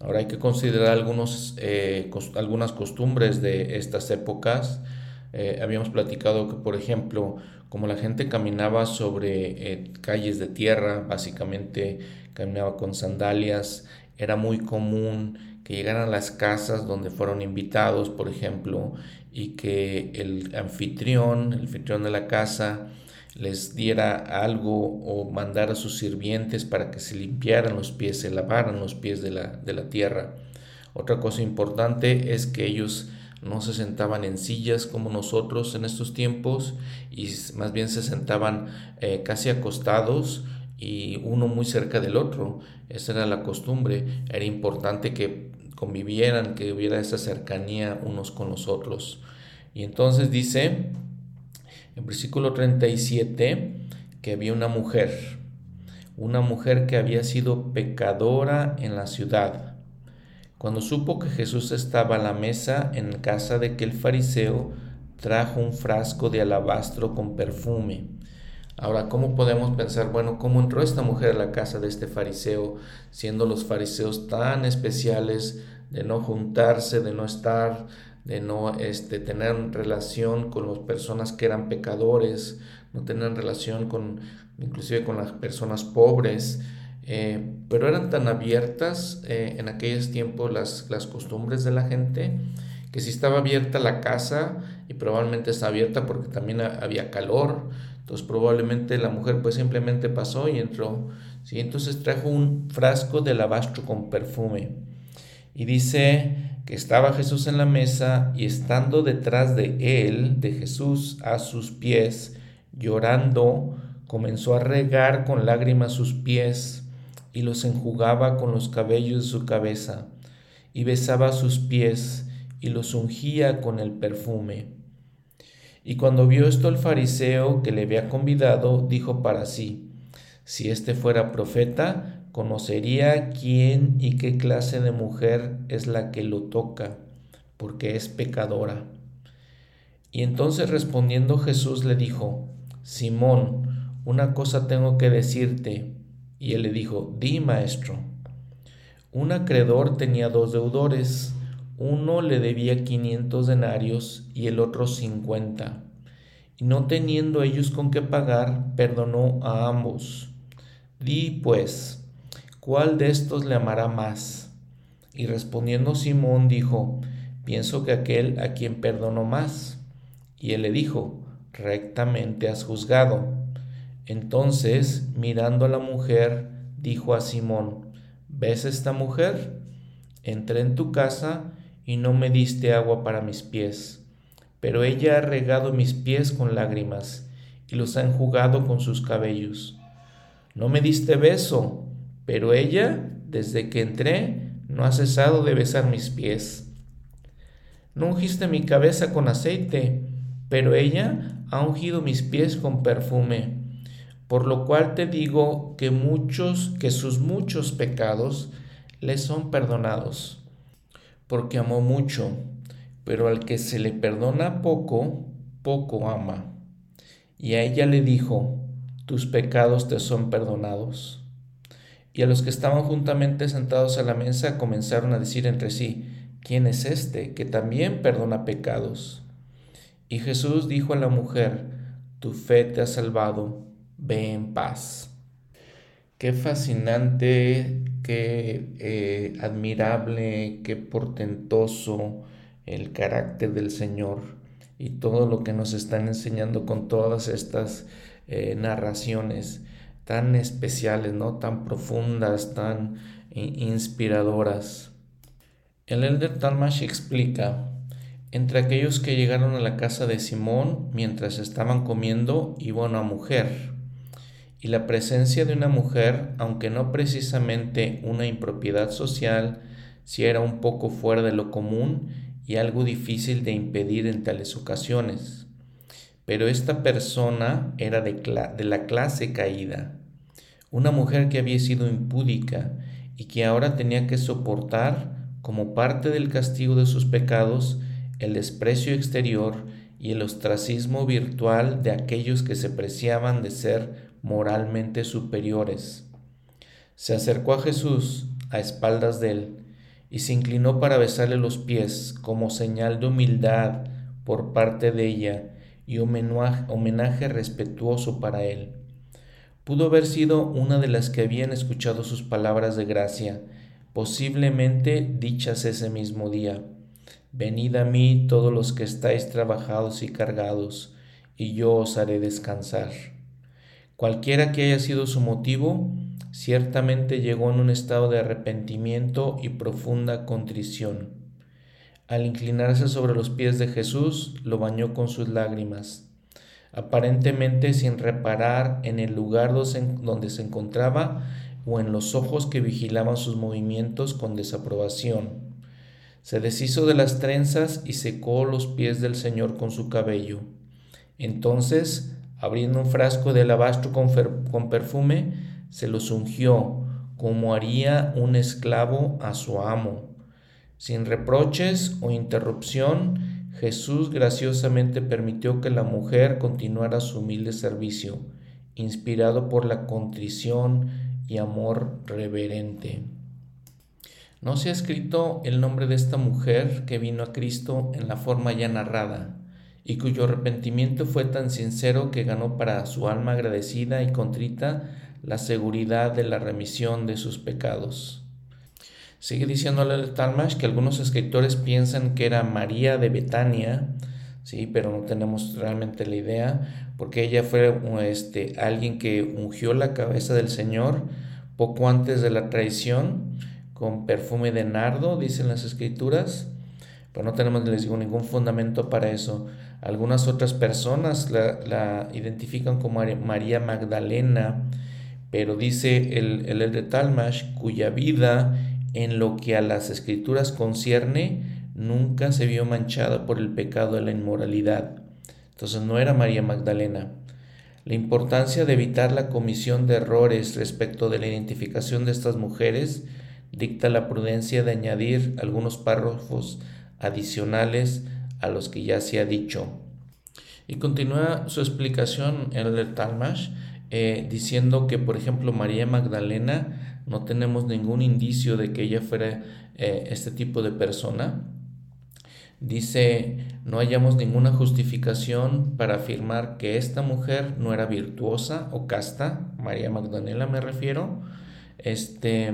Ahora hay que considerar algunos, eh, algunas costumbres de estas épocas. Eh, habíamos platicado que, por ejemplo, como la gente caminaba sobre eh, calles de tierra, básicamente caminaba con sandalias, era muy común que llegaran a las casas donde fueron invitados, por ejemplo, y que el anfitrión, el anfitrión de la casa, les diera algo o mandara a sus sirvientes para que se limpiaran los pies, se lavaran los pies de la, de la tierra. Otra cosa importante es que ellos no se sentaban en sillas como nosotros en estos tiempos y más bien se sentaban eh, casi acostados y uno muy cerca del otro. Esa era la costumbre. Era importante que convivieran, que hubiera esa cercanía unos con los otros. Y entonces dice, en versículo 37, que había una mujer, una mujer que había sido pecadora en la ciudad. Cuando supo que Jesús estaba a la mesa en casa de aquel fariseo, trajo un frasco de alabastro con perfume. Ahora, ¿cómo podemos pensar, bueno, cómo entró esta mujer a la casa de este fariseo, siendo los fariseos tan especiales de no juntarse, de no estar, de no este, tener relación con las personas que eran pecadores, no tener relación con, inclusive con las personas pobres, eh, pero eran tan abiertas eh, en aquellos tiempos las, las costumbres de la gente que si estaba abierta la casa y probablemente está abierta porque también había calor, entonces probablemente la mujer pues simplemente pasó y entró. ¿sí? Entonces trajo un frasco de alabastro con perfume. Y dice que estaba Jesús en la mesa y estando detrás de él, de Jesús, a sus pies, llorando, comenzó a regar con lágrimas sus pies y los enjugaba con los cabellos de su cabeza y besaba sus pies y los ungía con el perfume. Y cuando vio esto el fariseo que le había convidado, dijo para sí, si éste fuera profeta, conocería quién y qué clase de mujer es la que lo toca, porque es pecadora. Y entonces respondiendo Jesús le dijo, Simón, una cosa tengo que decirte. Y él le dijo, di maestro. Un acreedor tenía dos deudores. Uno le debía quinientos denarios y el otro cincuenta. Y no teniendo ellos con qué pagar, perdonó a ambos. Di pues, ¿cuál de estos le amará más? Y respondiendo Simón dijo, pienso que aquel a quien perdonó más. Y él le dijo, rectamente has juzgado. Entonces, mirando a la mujer, dijo a Simón, ¿ves esta mujer? Entré en tu casa y no me diste agua para mis pies, pero ella ha regado mis pies con lágrimas y los ha enjugado con sus cabellos. No me diste beso, pero ella, desde que entré, no ha cesado de besar mis pies. No ungiste mi cabeza con aceite, pero ella ha ungido mis pies con perfume. Por lo cual te digo que muchos, que sus muchos pecados le son perdonados porque amó mucho, pero al que se le perdona poco, poco ama. Y a ella le dijo, tus pecados te son perdonados. Y a los que estaban juntamente sentados a la mesa comenzaron a decir entre sí, ¿quién es este que también perdona pecados? Y Jesús dijo a la mujer, tu fe te ha salvado, ve en paz. Qué fascinante qué eh, admirable, qué portentoso el carácter del Señor y todo lo que nos están enseñando con todas estas eh, narraciones tan especiales, ¿no? tan profundas, tan inspiradoras. El elder Talmash explica, entre aquellos que llegaron a la casa de Simón mientras estaban comiendo iba una mujer y la presencia de una mujer, aunque no precisamente una impropiedad social, si era un poco fuera de lo común y algo difícil de impedir en tales ocasiones. Pero esta persona era de, de la clase caída, una mujer que había sido impúdica y que ahora tenía que soportar, como parte del castigo de sus pecados, el desprecio exterior y el ostracismo virtual de aquellos que se preciaban de ser moralmente superiores. Se acercó a Jesús a espaldas de él y se inclinó para besarle los pies como señal de humildad por parte de ella y homenaje, respetuoso para él. Pudo haber sido una de las que habían escuchado sus palabras de gracia, posiblemente dichas ese mismo día. Venid a mí todos los que estáis trabajados y cargados, y yo os haré descansar. Cualquiera que haya sido su motivo, ciertamente llegó en un estado de arrepentimiento y profunda contrición. Al inclinarse sobre los pies de Jesús, lo bañó con sus lágrimas, aparentemente sin reparar en el lugar donde se encontraba o en los ojos que vigilaban sus movimientos con desaprobación. Se deshizo de las trenzas y secó los pies del Señor con su cabello. Entonces abriendo un frasco de alabastro con, perfume, se los ungió, como haría un esclavo a su amo. Sin reproches o interrupción, Jesús graciosamente permitió que la mujer continuara su humilde servicio, inspirado por la contrición y amor reverente. No se ha escrito el nombre de esta mujer que vino a Cristo en la forma ya narrada, y cuyo arrepentimiento fue tan sincero que ganó para su alma agradecida y contrita la seguridad de la remisión de sus pecados. Sigue diciéndole el Talmash que algunos escritores piensan que era María de Betania, sí, pero no tenemos realmente la idea, porque ella fue este, alguien que ungió la cabeza del Señor poco antes de la traición con perfume de nardo, dicen las escrituras, pero no tenemos, ningún fundamento para eso. Algunas otras personas la, la identifican como María Magdalena, pero dice el, el de Talmash, cuya vida en lo que a las escrituras concierne, nunca se vio manchada por el pecado de la inmoralidad. Entonces no era María Magdalena. La importancia de evitar la comisión de errores respecto de la identificación de estas mujeres dicta la prudencia de añadir algunos párrafos adicionales a los que ya se ha dicho. Y continúa su explicación el Talmash eh, diciendo que, por ejemplo, María Magdalena no tenemos ningún indicio de que ella fuera eh, este tipo de persona. Dice, no hallamos ninguna justificación para afirmar que esta mujer no era virtuosa o casta, María Magdalena me refiero. Este,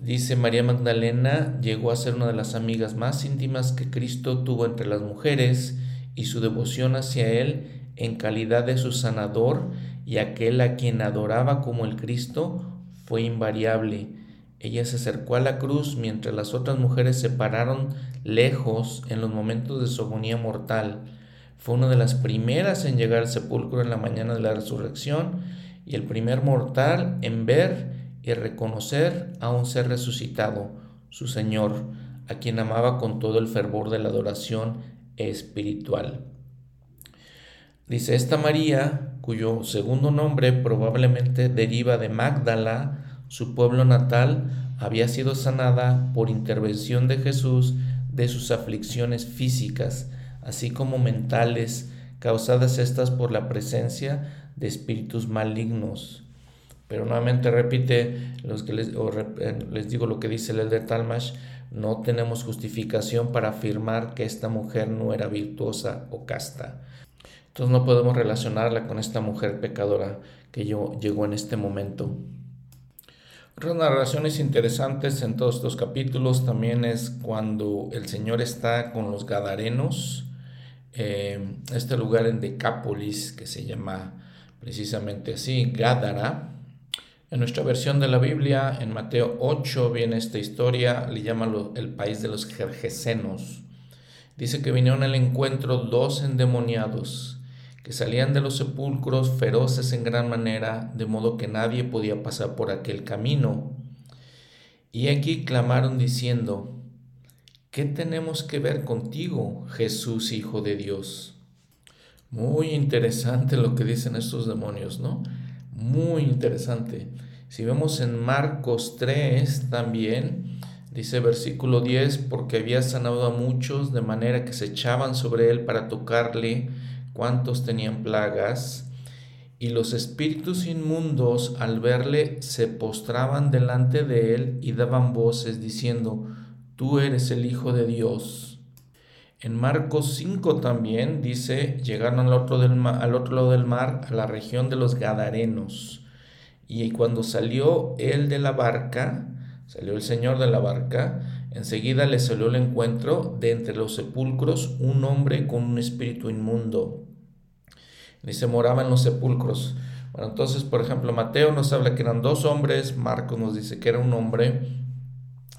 dice María Magdalena llegó a ser una de las amigas más íntimas que Cristo tuvo entre las mujeres y su devoción hacia él en calidad de su sanador y aquel a quien adoraba como el Cristo fue invariable. Ella se acercó a la cruz mientras las otras mujeres se pararon lejos en los momentos de su agonía mortal. Fue una de las primeras en llegar al sepulcro en la mañana de la resurrección y el primer mortal en ver y reconocer a un ser resucitado, su Señor, a quien amaba con todo el fervor de la adoración espiritual. Dice esta María, cuyo segundo nombre probablemente deriva de Magdala, su pueblo natal, había sido sanada por intervención de Jesús de sus aflicciones físicas, así como mentales, causadas estas por la presencia de espíritus malignos. Pero nuevamente repite los que les, eh, les digo lo que dice el Elder Talmash, no tenemos justificación para afirmar que esta mujer no era virtuosa o casta. Entonces no podemos relacionarla con esta mujer pecadora que yo, llegó en este momento. Otras narraciones interesantes en todos estos capítulos también es cuando el Señor está con los Gadarenos, eh, este lugar en Decápolis que se llama precisamente así, Gádara. En nuestra versión de la Biblia, en Mateo 8, viene esta historia, le llama el país de los Gergesenos. Dice que vinieron al encuentro dos endemoniados que salían de los sepulcros feroces en gran manera, de modo que nadie podía pasar por aquel camino. Y aquí clamaron diciendo, ¿qué tenemos que ver contigo, Jesús, Hijo de Dios? Muy interesante lo que dicen estos demonios, ¿no? Muy interesante. Si vemos en Marcos 3 también, dice versículo 10, porque había sanado a muchos de manera que se echaban sobre él para tocarle, cuántos tenían plagas, y los espíritus inmundos al verle se postraban delante de él y daban voces diciendo, Tú eres el Hijo de Dios. En Marcos 5 también dice, llegaron al otro, del al otro lado del mar, a la región de los Gadarenos. Y cuando salió él de la barca, salió el Señor de la barca, enseguida le salió el encuentro de entre los sepulcros un hombre con un espíritu inmundo se moraba en los sepulcros. Bueno, entonces, por ejemplo, Mateo nos habla que eran dos hombres, Marcos nos dice que era un hombre,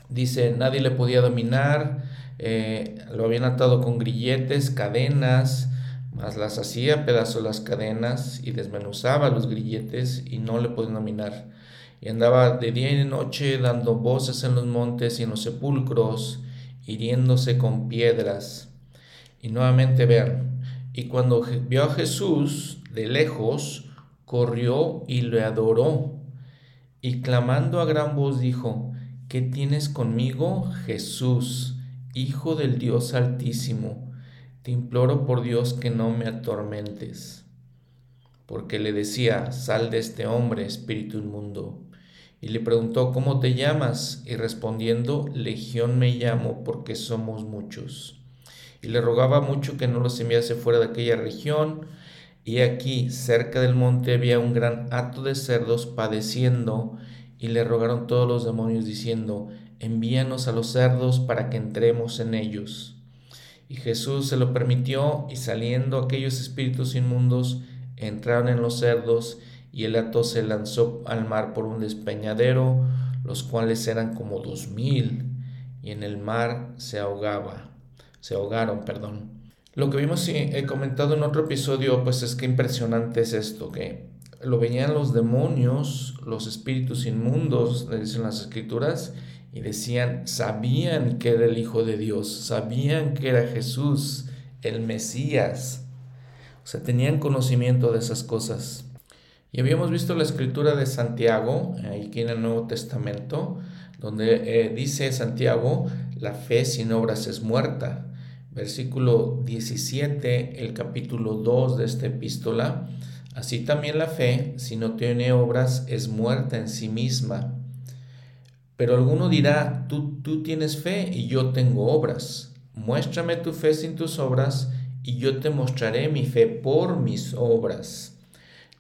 dice, nadie le podía dominar, eh, lo habían atado con grilletes, cadenas, más las hacía pedazos las cadenas y desmenuzaba los grilletes y no le podían dominar. Y andaba de día y de noche dando voces en los montes y en los sepulcros, hiriéndose con piedras. Y nuevamente vean, y cuando vio a Jesús de lejos, corrió y le adoró. Y clamando a gran voz dijo, ¿qué tienes conmigo, Jesús, Hijo del Dios Altísimo? te imploro por Dios que no me atormentes. Porque le decía, sal de este hombre, espíritu inmundo. Y le preguntó, ¿cómo te llamas? Y respondiendo, Legión me llamo porque somos muchos. Y le rogaba mucho que no los enviase fuera de aquella región. Y aquí, cerca del monte, había un gran hato de cerdos padeciendo, y le rogaron todos los demonios diciendo, envíanos a los cerdos para que entremos en ellos. Y Jesús se lo permitió, y saliendo aquellos espíritus inmundos, entraron en los cerdos, y el hato se lanzó al mar por un despeñadero, los cuales eran como dos mil, y en el mar se ahogaba, se ahogaron, perdón. Lo que vimos y he comentado en otro episodio, pues es que impresionante es esto, que lo veían los demonios, los espíritus inmundos, dicen las escrituras, y decían, sabían que era el Hijo de Dios, sabían que era Jesús, el Mesías. O sea, tenían conocimiento de esas cosas. Y habíamos visto la escritura de Santiago, aquí en el Nuevo Testamento, donde eh, dice Santiago, la fe sin obras es muerta. Versículo 17, el capítulo 2 de esta epístola. Así también la fe, si no tiene obras, es muerta en sí misma. Pero alguno dirá, tú, tú tienes fe y yo tengo obras. Muéstrame tu fe sin tus obras y yo te mostraré mi fe por mis obras.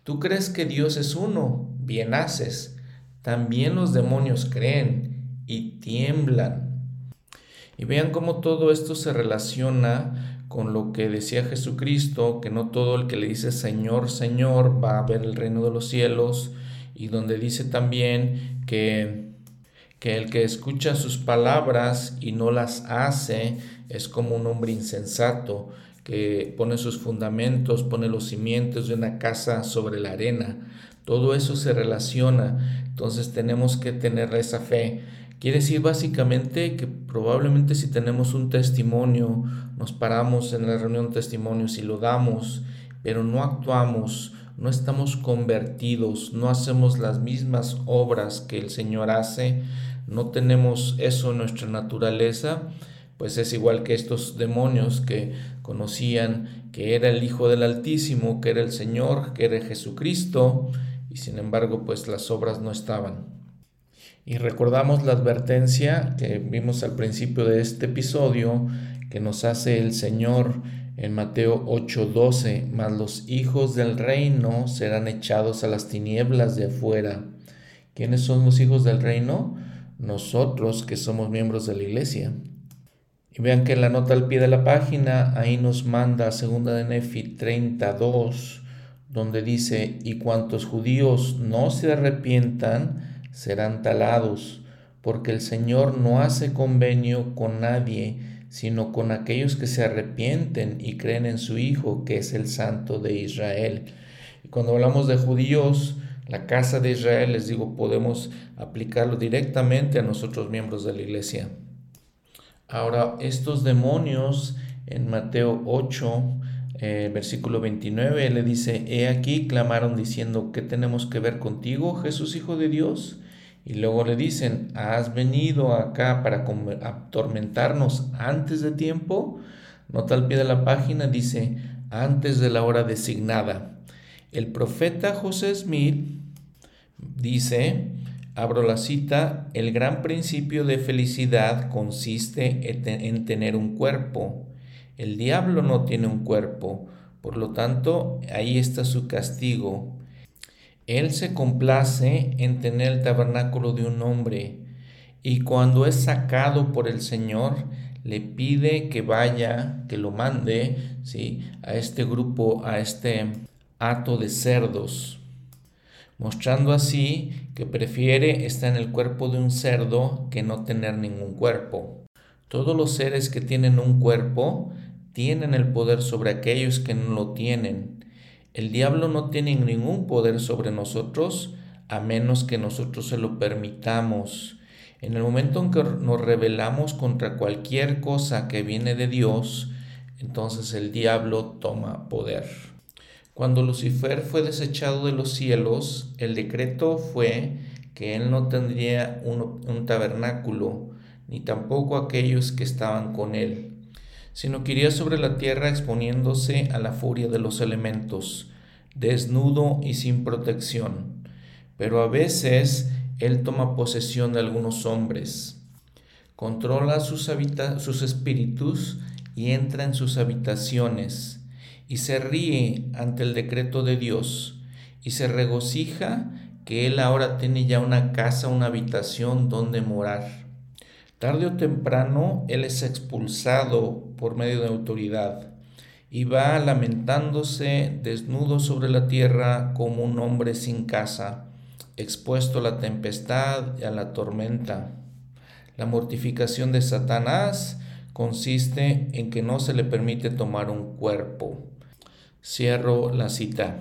Tú crees que Dios es uno, bien haces. También los demonios creen y tiemblan. Y vean cómo todo esto se relaciona con lo que decía Jesucristo, que no todo el que le dice Señor, Señor va a ver el reino de los cielos, y donde dice también que que el que escucha sus palabras y no las hace es como un hombre insensato que pone sus fundamentos, pone los cimientos de una casa sobre la arena. Todo eso se relaciona, entonces tenemos que tener esa fe. Quiere decir básicamente que probablemente si tenemos un testimonio, nos paramos en la reunión de testimonios y lo damos, pero no actuamos, no estamos convertidos, no hacemos las mismas obras que el Señor hace, no tenemos eso en nuestra naturaleza, pues es igual que estos demonios que conocían que era el Hijo del Altísimo, que era el Señor, que era Jesucristo, y sin embargo pues las obras no estaban. Y recordamos la advertencia que vimos al principio de este episodio que nos hace el Señor en Mateo 8:12, mas los hijos del reino serán echados a las tinieblas de afuera. ¿Quiénes son los hijos del reino? Nosotros que somos miembros de la iglesia. Y vean que en la nota al pie de la página, ahí nos manda segunda de Nefi 32, donde dice, y cuantos judíos no se arrepientan, serán talados, porque el Señor no hace convenio con nadie, sino con aquellos que se arrepienten y creen en su Hijo, que es el Santo de Israel. Y cuando hablamos de judíos, la casa de Israel, les digo, podemos aplicarlo directamente a nosotros miembros de la iglesia. Ahora, estos demonios en Mateo 8, eh, versículo 29, le dice, he aquí, clamaron diciendo, ¿qué tenemos que ver contigo, Jesús, Hijo de Dios? Y luego le dicen, ¿has venido acá para atormentarnos antes de tiempo? Nota al pie de la página, dice, antes de la hora designada. El profeta José Smith dice, abro la cita, el gran principio de felicidad consiste en tener un cuerpo. El diablo no tiene un cuerpo, por lo tanto, ahí está su castigo. Él se complace en tener el tabernáculo de un hombre y cuando es sacado por el Señor, le pide que vaya, que lo mande, ¿sí? a este grupo, a este hato de cerdos, mostrando así que prefiere estar en el cuerpo de un cerdo que no tener ningún cuerpo. Todos los seres que tienen un cuerpo tienen el poder sobre aquellos que no lo tienen el diablo no tiene ningún poder sobre nosotros a menos que nosotros se lo permitamos. En el momento en que nos rebelamos contra cualquier cosa que viene de Dios, entonces el diablo toma poder. Cuando Lucifer fue desechado de los cielos, el decreto fue que él no tendría un, un tabernáculo, ni tampoco aquellos que estaban con él sino que iría sobre la tierra exponiéndose a la furia de los elementos, desnudo y sin protección. Pero a veces él toma posesión de algunos hombres, controla sus, sus espíritus y entra en sus habitaciones, y se ríe ante el decreto de Dios, y se regocija que él ahora tiene ya una casa, una habitación donde morar. Tarde o temprano él es expulsado por medio de autoridad y va lamentándose desnudo sobre la tierra como un hombre sin casa, expuesto a la tempestad y a la tormenta. La mortificación de Satanás consiste en que no se le permite tomar un cuerpo. Cierro la cita.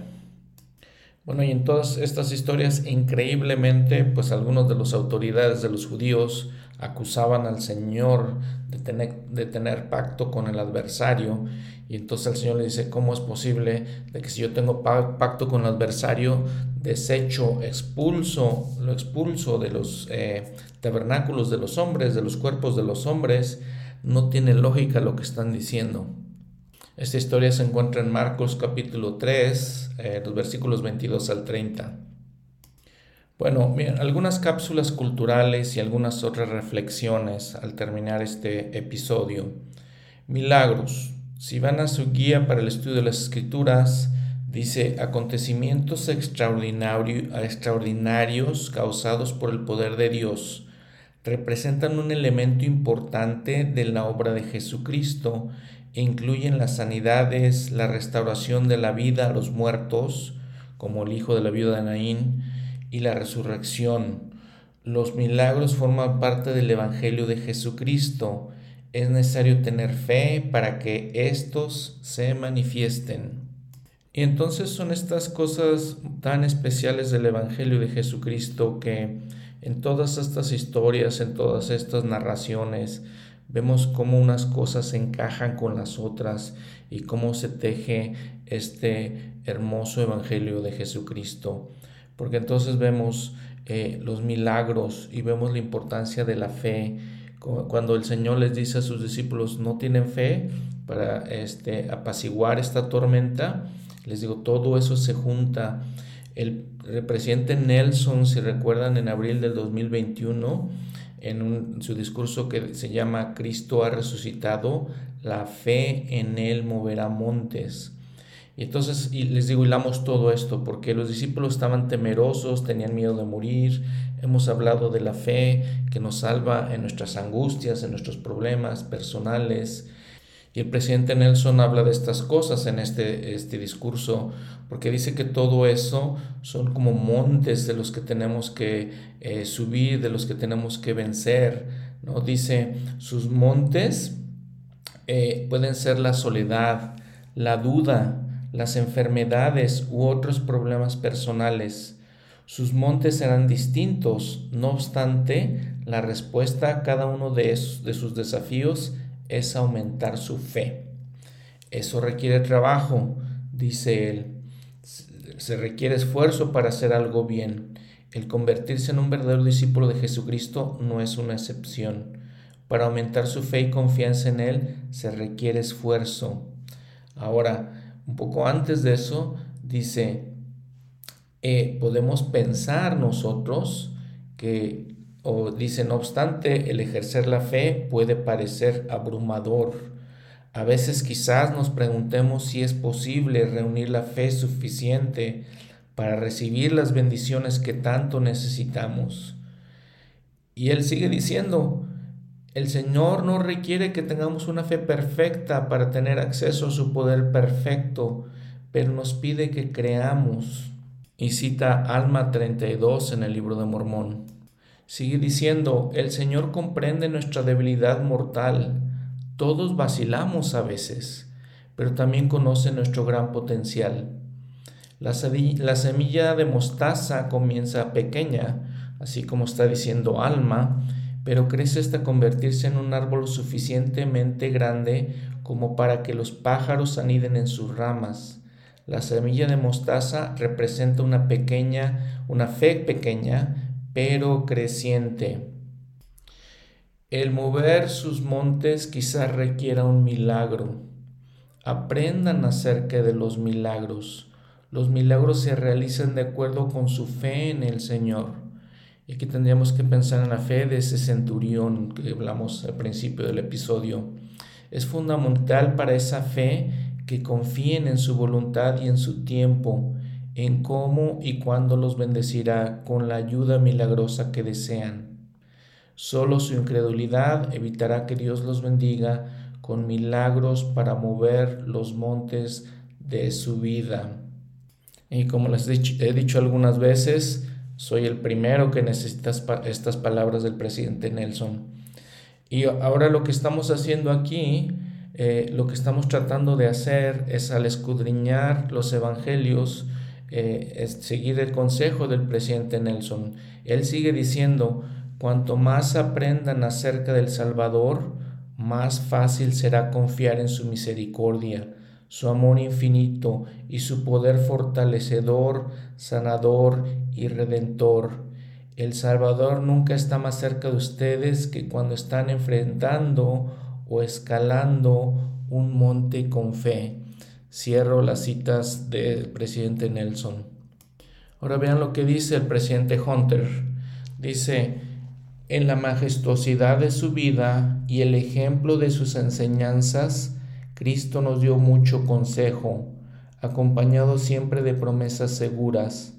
Bueno, y en todas estas historias, increíblemente, pues algunos de las autoridades de los judíos acusaban al Señor de tener, de tener pacto con el adversario. Y entonces el Señor le dice, ¿cómo es posible de que si yo tengo pacto con el adversario, desecho, expulso, lo expulso de los eh, tabernáculos de los hombres, de los cuerpos de los hombres? No tiene lógica lo que están diciendo. Esta historia se encuentra en Marcos capítulo 3, eh, los versículos 22 al 30. Bueno, algunas cápsulas culturales y algunas otras reflexiones al terminar este episodio. Milagros. Si van a su guía para el estudio de las escrituras, dice acontecimientos extraordinarios causados por el poder de Dios representan un elemento importante de la obra de Jesucristo incluyen las sanidades, la restauración de la vida a los muertos, como el hijo de la viuda de Naín, y la resurrección. Los milagros forman parte del Evangelio de Jesucristo. Es necesario tener fe para que estos se manifiesten. Y entonces son estas cosas tan especiales del Evangelio de Jesucristo que en todas estas historias, en todas estas narraciones, Vemos cómo unas cosas se encajan con las otras y cómo se teje este hermoso evangelio de Jesucristo. Porque entonces vemos eh, los milagros y vemos la importancia de la fe. Cuando el Señor les dice a sus discípulos, no tienen fe para este, apaciguar esta tormenta, les digo, todo eso se junta. El, presidente Nelson, si recuerdan, en abril del 2021, en, su discurso que se llama Cristo ha resucitado, la fe en Él moverá montes. Y entonces y les digo, hilamos todo esto, porque los discípulos estaban temerosos, tenían miedo de morir. Hemos hablado de la fe que nos salva en nuestras angustias, en nuestros problemas personales, y el presidente Nelson habla de estas cosas en este, este discurso, porque dice que todo eso son como montes de los que tenemos que eh, subir, de los que tenemos que vencer. ¿no? Dice, sus montes eh, pueden ser la soledad, la duda, las enfermedades u otros problemas personales. Sus montes serán distintos, no obstante, la respuesta a cada uno de, de sus desafíos es aumentar su fe. Eso requiere trabajo, dice él. Se requiere esfuerzo para hacer algo bien. El convertirse en un verdadero discípulo de Jesucristo no es una excepción. Para aumentar su fe y confianza en Él se requiere esfuerzo. Ahora, un poco antes de eso, dice, eh, podemos pensar nosotros que o dice, no obstante, el ejercer la fe puede parecer abrumador. A veces quizás nos preguntemos si es posible reunir la fe suficiente para recibir las bendiciones que tanto necesitamos. Y él sigue diciendo, el Señor no requiere que tengamos una fe perfecta para tener acceso a su poder perfecto, pero nos pide que creamos. Y cita Alma 32 en el libro de Mormón. Sigue diciendo, el Señor comprende nuestra debilidad mortal. Todos vacilamos a veces, pero también conoce nuestro gran potencial. La, semilla de mostaza comienza pequeña, así como está diciendo Alma, pero crece hasta convertirse en un árbol suficientemente grande como para que los pájaros aniden en sus ramas. La semilla de mostaza representa una pequeña, una fe pequeña, pero creciente. El mover sus montes quizás requiera un milagro. Aprendan acerca de los milagros. Los milagros se realizan de acuerdo con su fe en el Señor. Y aquí tendríamos que pensar en la fe de ese centurión que hablamos al principio del episodio. Es fundamental para esa fe que confíen en su voluntad y en su tiempo, en cómo y cuándo los bendecirá con la ayuda milagrosa que desean. Solo su incredulidad evitará que Dios los bendiga con milagros para mover los montes de su vida. Y como les he dicho algunas veces, soy el primero que necesita estas palabras del presidente Nelson. Y ahora lo que estamos haciendo aquí, eh, lo que estamos tratando de hacer es al escudriñar los evangelios, eh, es seguir el consejo del presidente Nelson. Él sigue diciendo, cuanto más aprendan acerca del Salvador, más fácil será confiar en su misericordia, su amor infinito y su poder fortalecedor, sanador y redentor. El Salvador nunca está más cerca de ustedes que cuando están enfrentando o escalando un monte con fe. Cierro las citas del presidente Nelson. Ahora vean lo que dice el presidente Hunter. Dice, en la majestuosidad de su vida y el ejemplo de sus enseñanzas, Cristo nos dio mucho consejo, acompañado siempre de promesas seguras.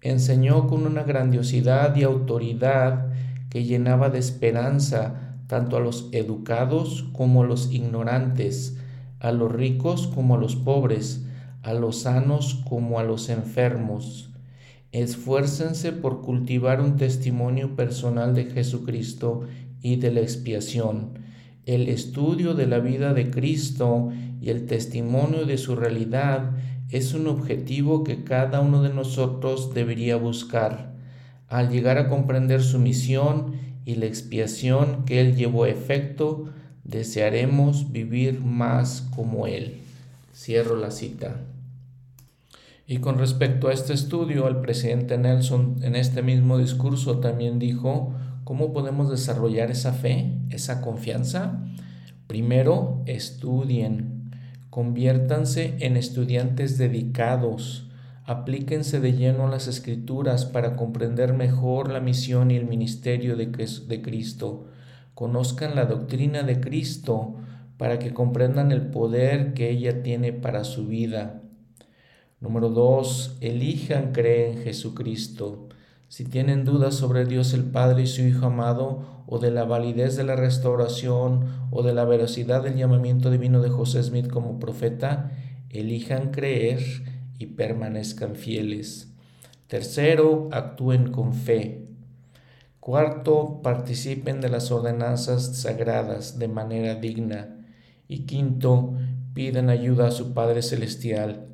Enseñó con una grandiosidad y autoridad que llenaba de esperanza tanto a los educados como a los ignorantes, a los ricos como a los pobres, a los sanos como a los enfermos. Esfuércense por cultivar un testimonio personal de Jesucristo y de la expiación. El estudio de la vida de Cristo y el testimonio de su realidad es un objetivo que cada uno de nosotros debería buscar. Al llegar a comprender su misión y la expiación que Él llevó a efecto, desearemos vivir más como Él. Cierro la cita. Y con respecto a este estudio, el presidente Nelson en este mismo discurso también dijo, ¿cómo podemos desarrollar esa fe, esa confianza? Primero, estudien, conviértanse en estudiantes dedicados, aplíquense de lleno a las escrituras para comprender mejor la misión y el ministerio de, Cristo, conozcan la doctrina de Cristo para que comprendan el poder que ella tiene para su vida Número dos, elijan creer en Jesucristo. Si tienen dudas sobre Dios el Padre y su Hijo amado, o de la validez de la restauración, o de la veracidad del llamamiento divino de José Smith como profeta, elijan creer y permanezcan fieles. Tercero, actúen con fe. Cuarto, participen de las ordenanzas sagradas de manera digna. Y quinto, pidan ayuda a su Padre Celestial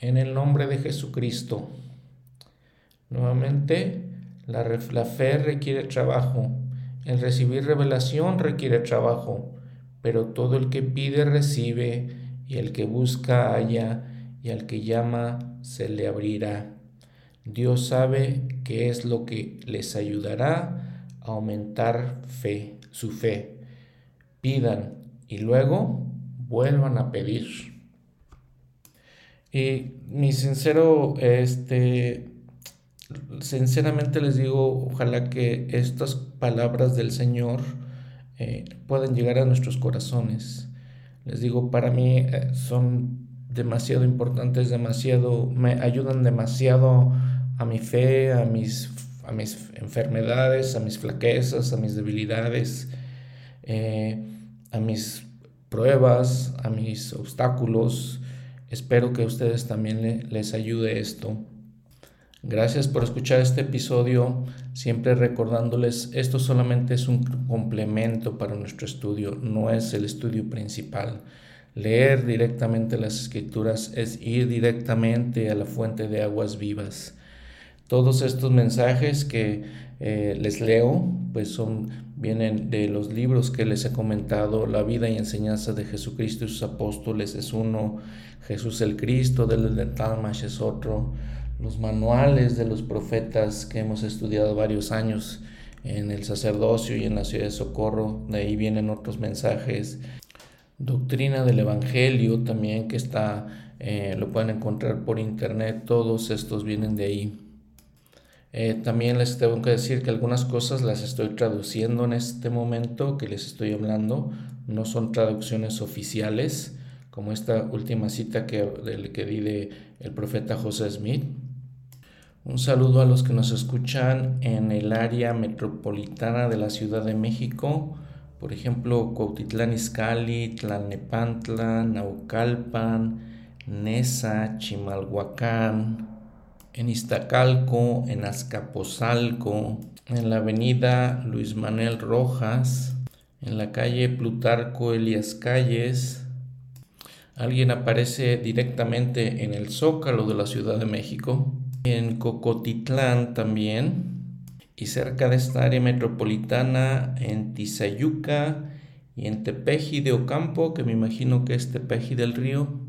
en el nombre de Jesucristo. Nuevamente, la, fe requiere trabajo, el recibir revelación requiere trabajo, pero todo el que pide recibe, y el que busca halla, y al que llama se le abrirá. Dios sabe qué es lo que les ayudará a aumentar fe, su fe. Pidan y luego vuelvan a pedir. Y mi sincero, este, sinceramente les digo, ojalá que estas palabras del Señor eh, puedan llegar a nuestros corazones. Les digo, para mí eh, son demasiado importantes, demasiado, me ayudan demasiado a mi fe, a mis, a mis enfermedades, a mis flaquezas, a mis debilidades, eh, a mis pruebas, a mis obstáculos. Espero que a ustedes también les ayude esto. Gracias por escuchar este episodio, siempre recordándoles, esto solamente es un complemento para nuestro estudio, no es el estudio principal. Leer directamente las escrituras es ir directamente a la fuente de aguas vivas. Todos estos mensajes que eh, les leo, pues son, vienen de los libros que les he comentado, La vida y enseñanza de Jesucristo y sus apóstoles es uno, Jesús el Cristo del de Talmash es otro, los manuales de los profetas que hemos estudiado varios años en el sacerdocio y en la ciudad de Socorro. De ahí vienen otros mensajes. Doctrina del Evangelio también que está, eh, lo pueden encontrar por internet. Todos estos vienen de ahí. Eh, también les tengo que decir que algunas cosas las estoy traduciendo en este momento que les estoy hablando. No son traducciones oficiales, como esta última cita que, que di de el profeta José Smith. Un saludo a los que nos escuchan en el área metropolitana de la Ciudad de México, por ejemplo, Cuautitlán Izcalli, Tlalnepantla, Naucalpan, Nesa, Chimalhuacán, en Iztacalco, en Azcapotzalco, en la avenida Luis Manuel Rojas, en la calle Plutarco Elias Calles. Alguien aparece directamente en el Zócalo de la Ciudad de México, en Cocotitlán también, y cerca de esta área metropolitana en Tizayuca y en Tepeji de Ocampo, que me imagino que es Tepeji del Río.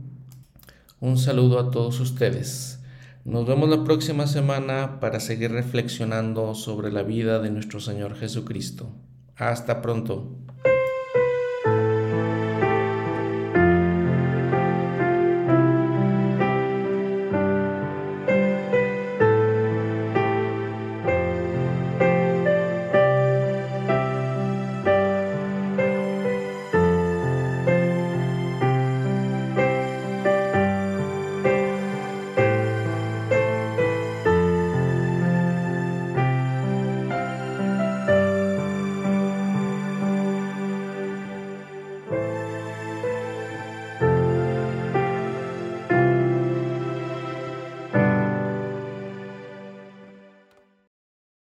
Un saludo a todos ustedes. Nos vemos la próxima semana para seguir reflexionando sobre la vida de nuestro Señor Jesucristo. Hasta pronto.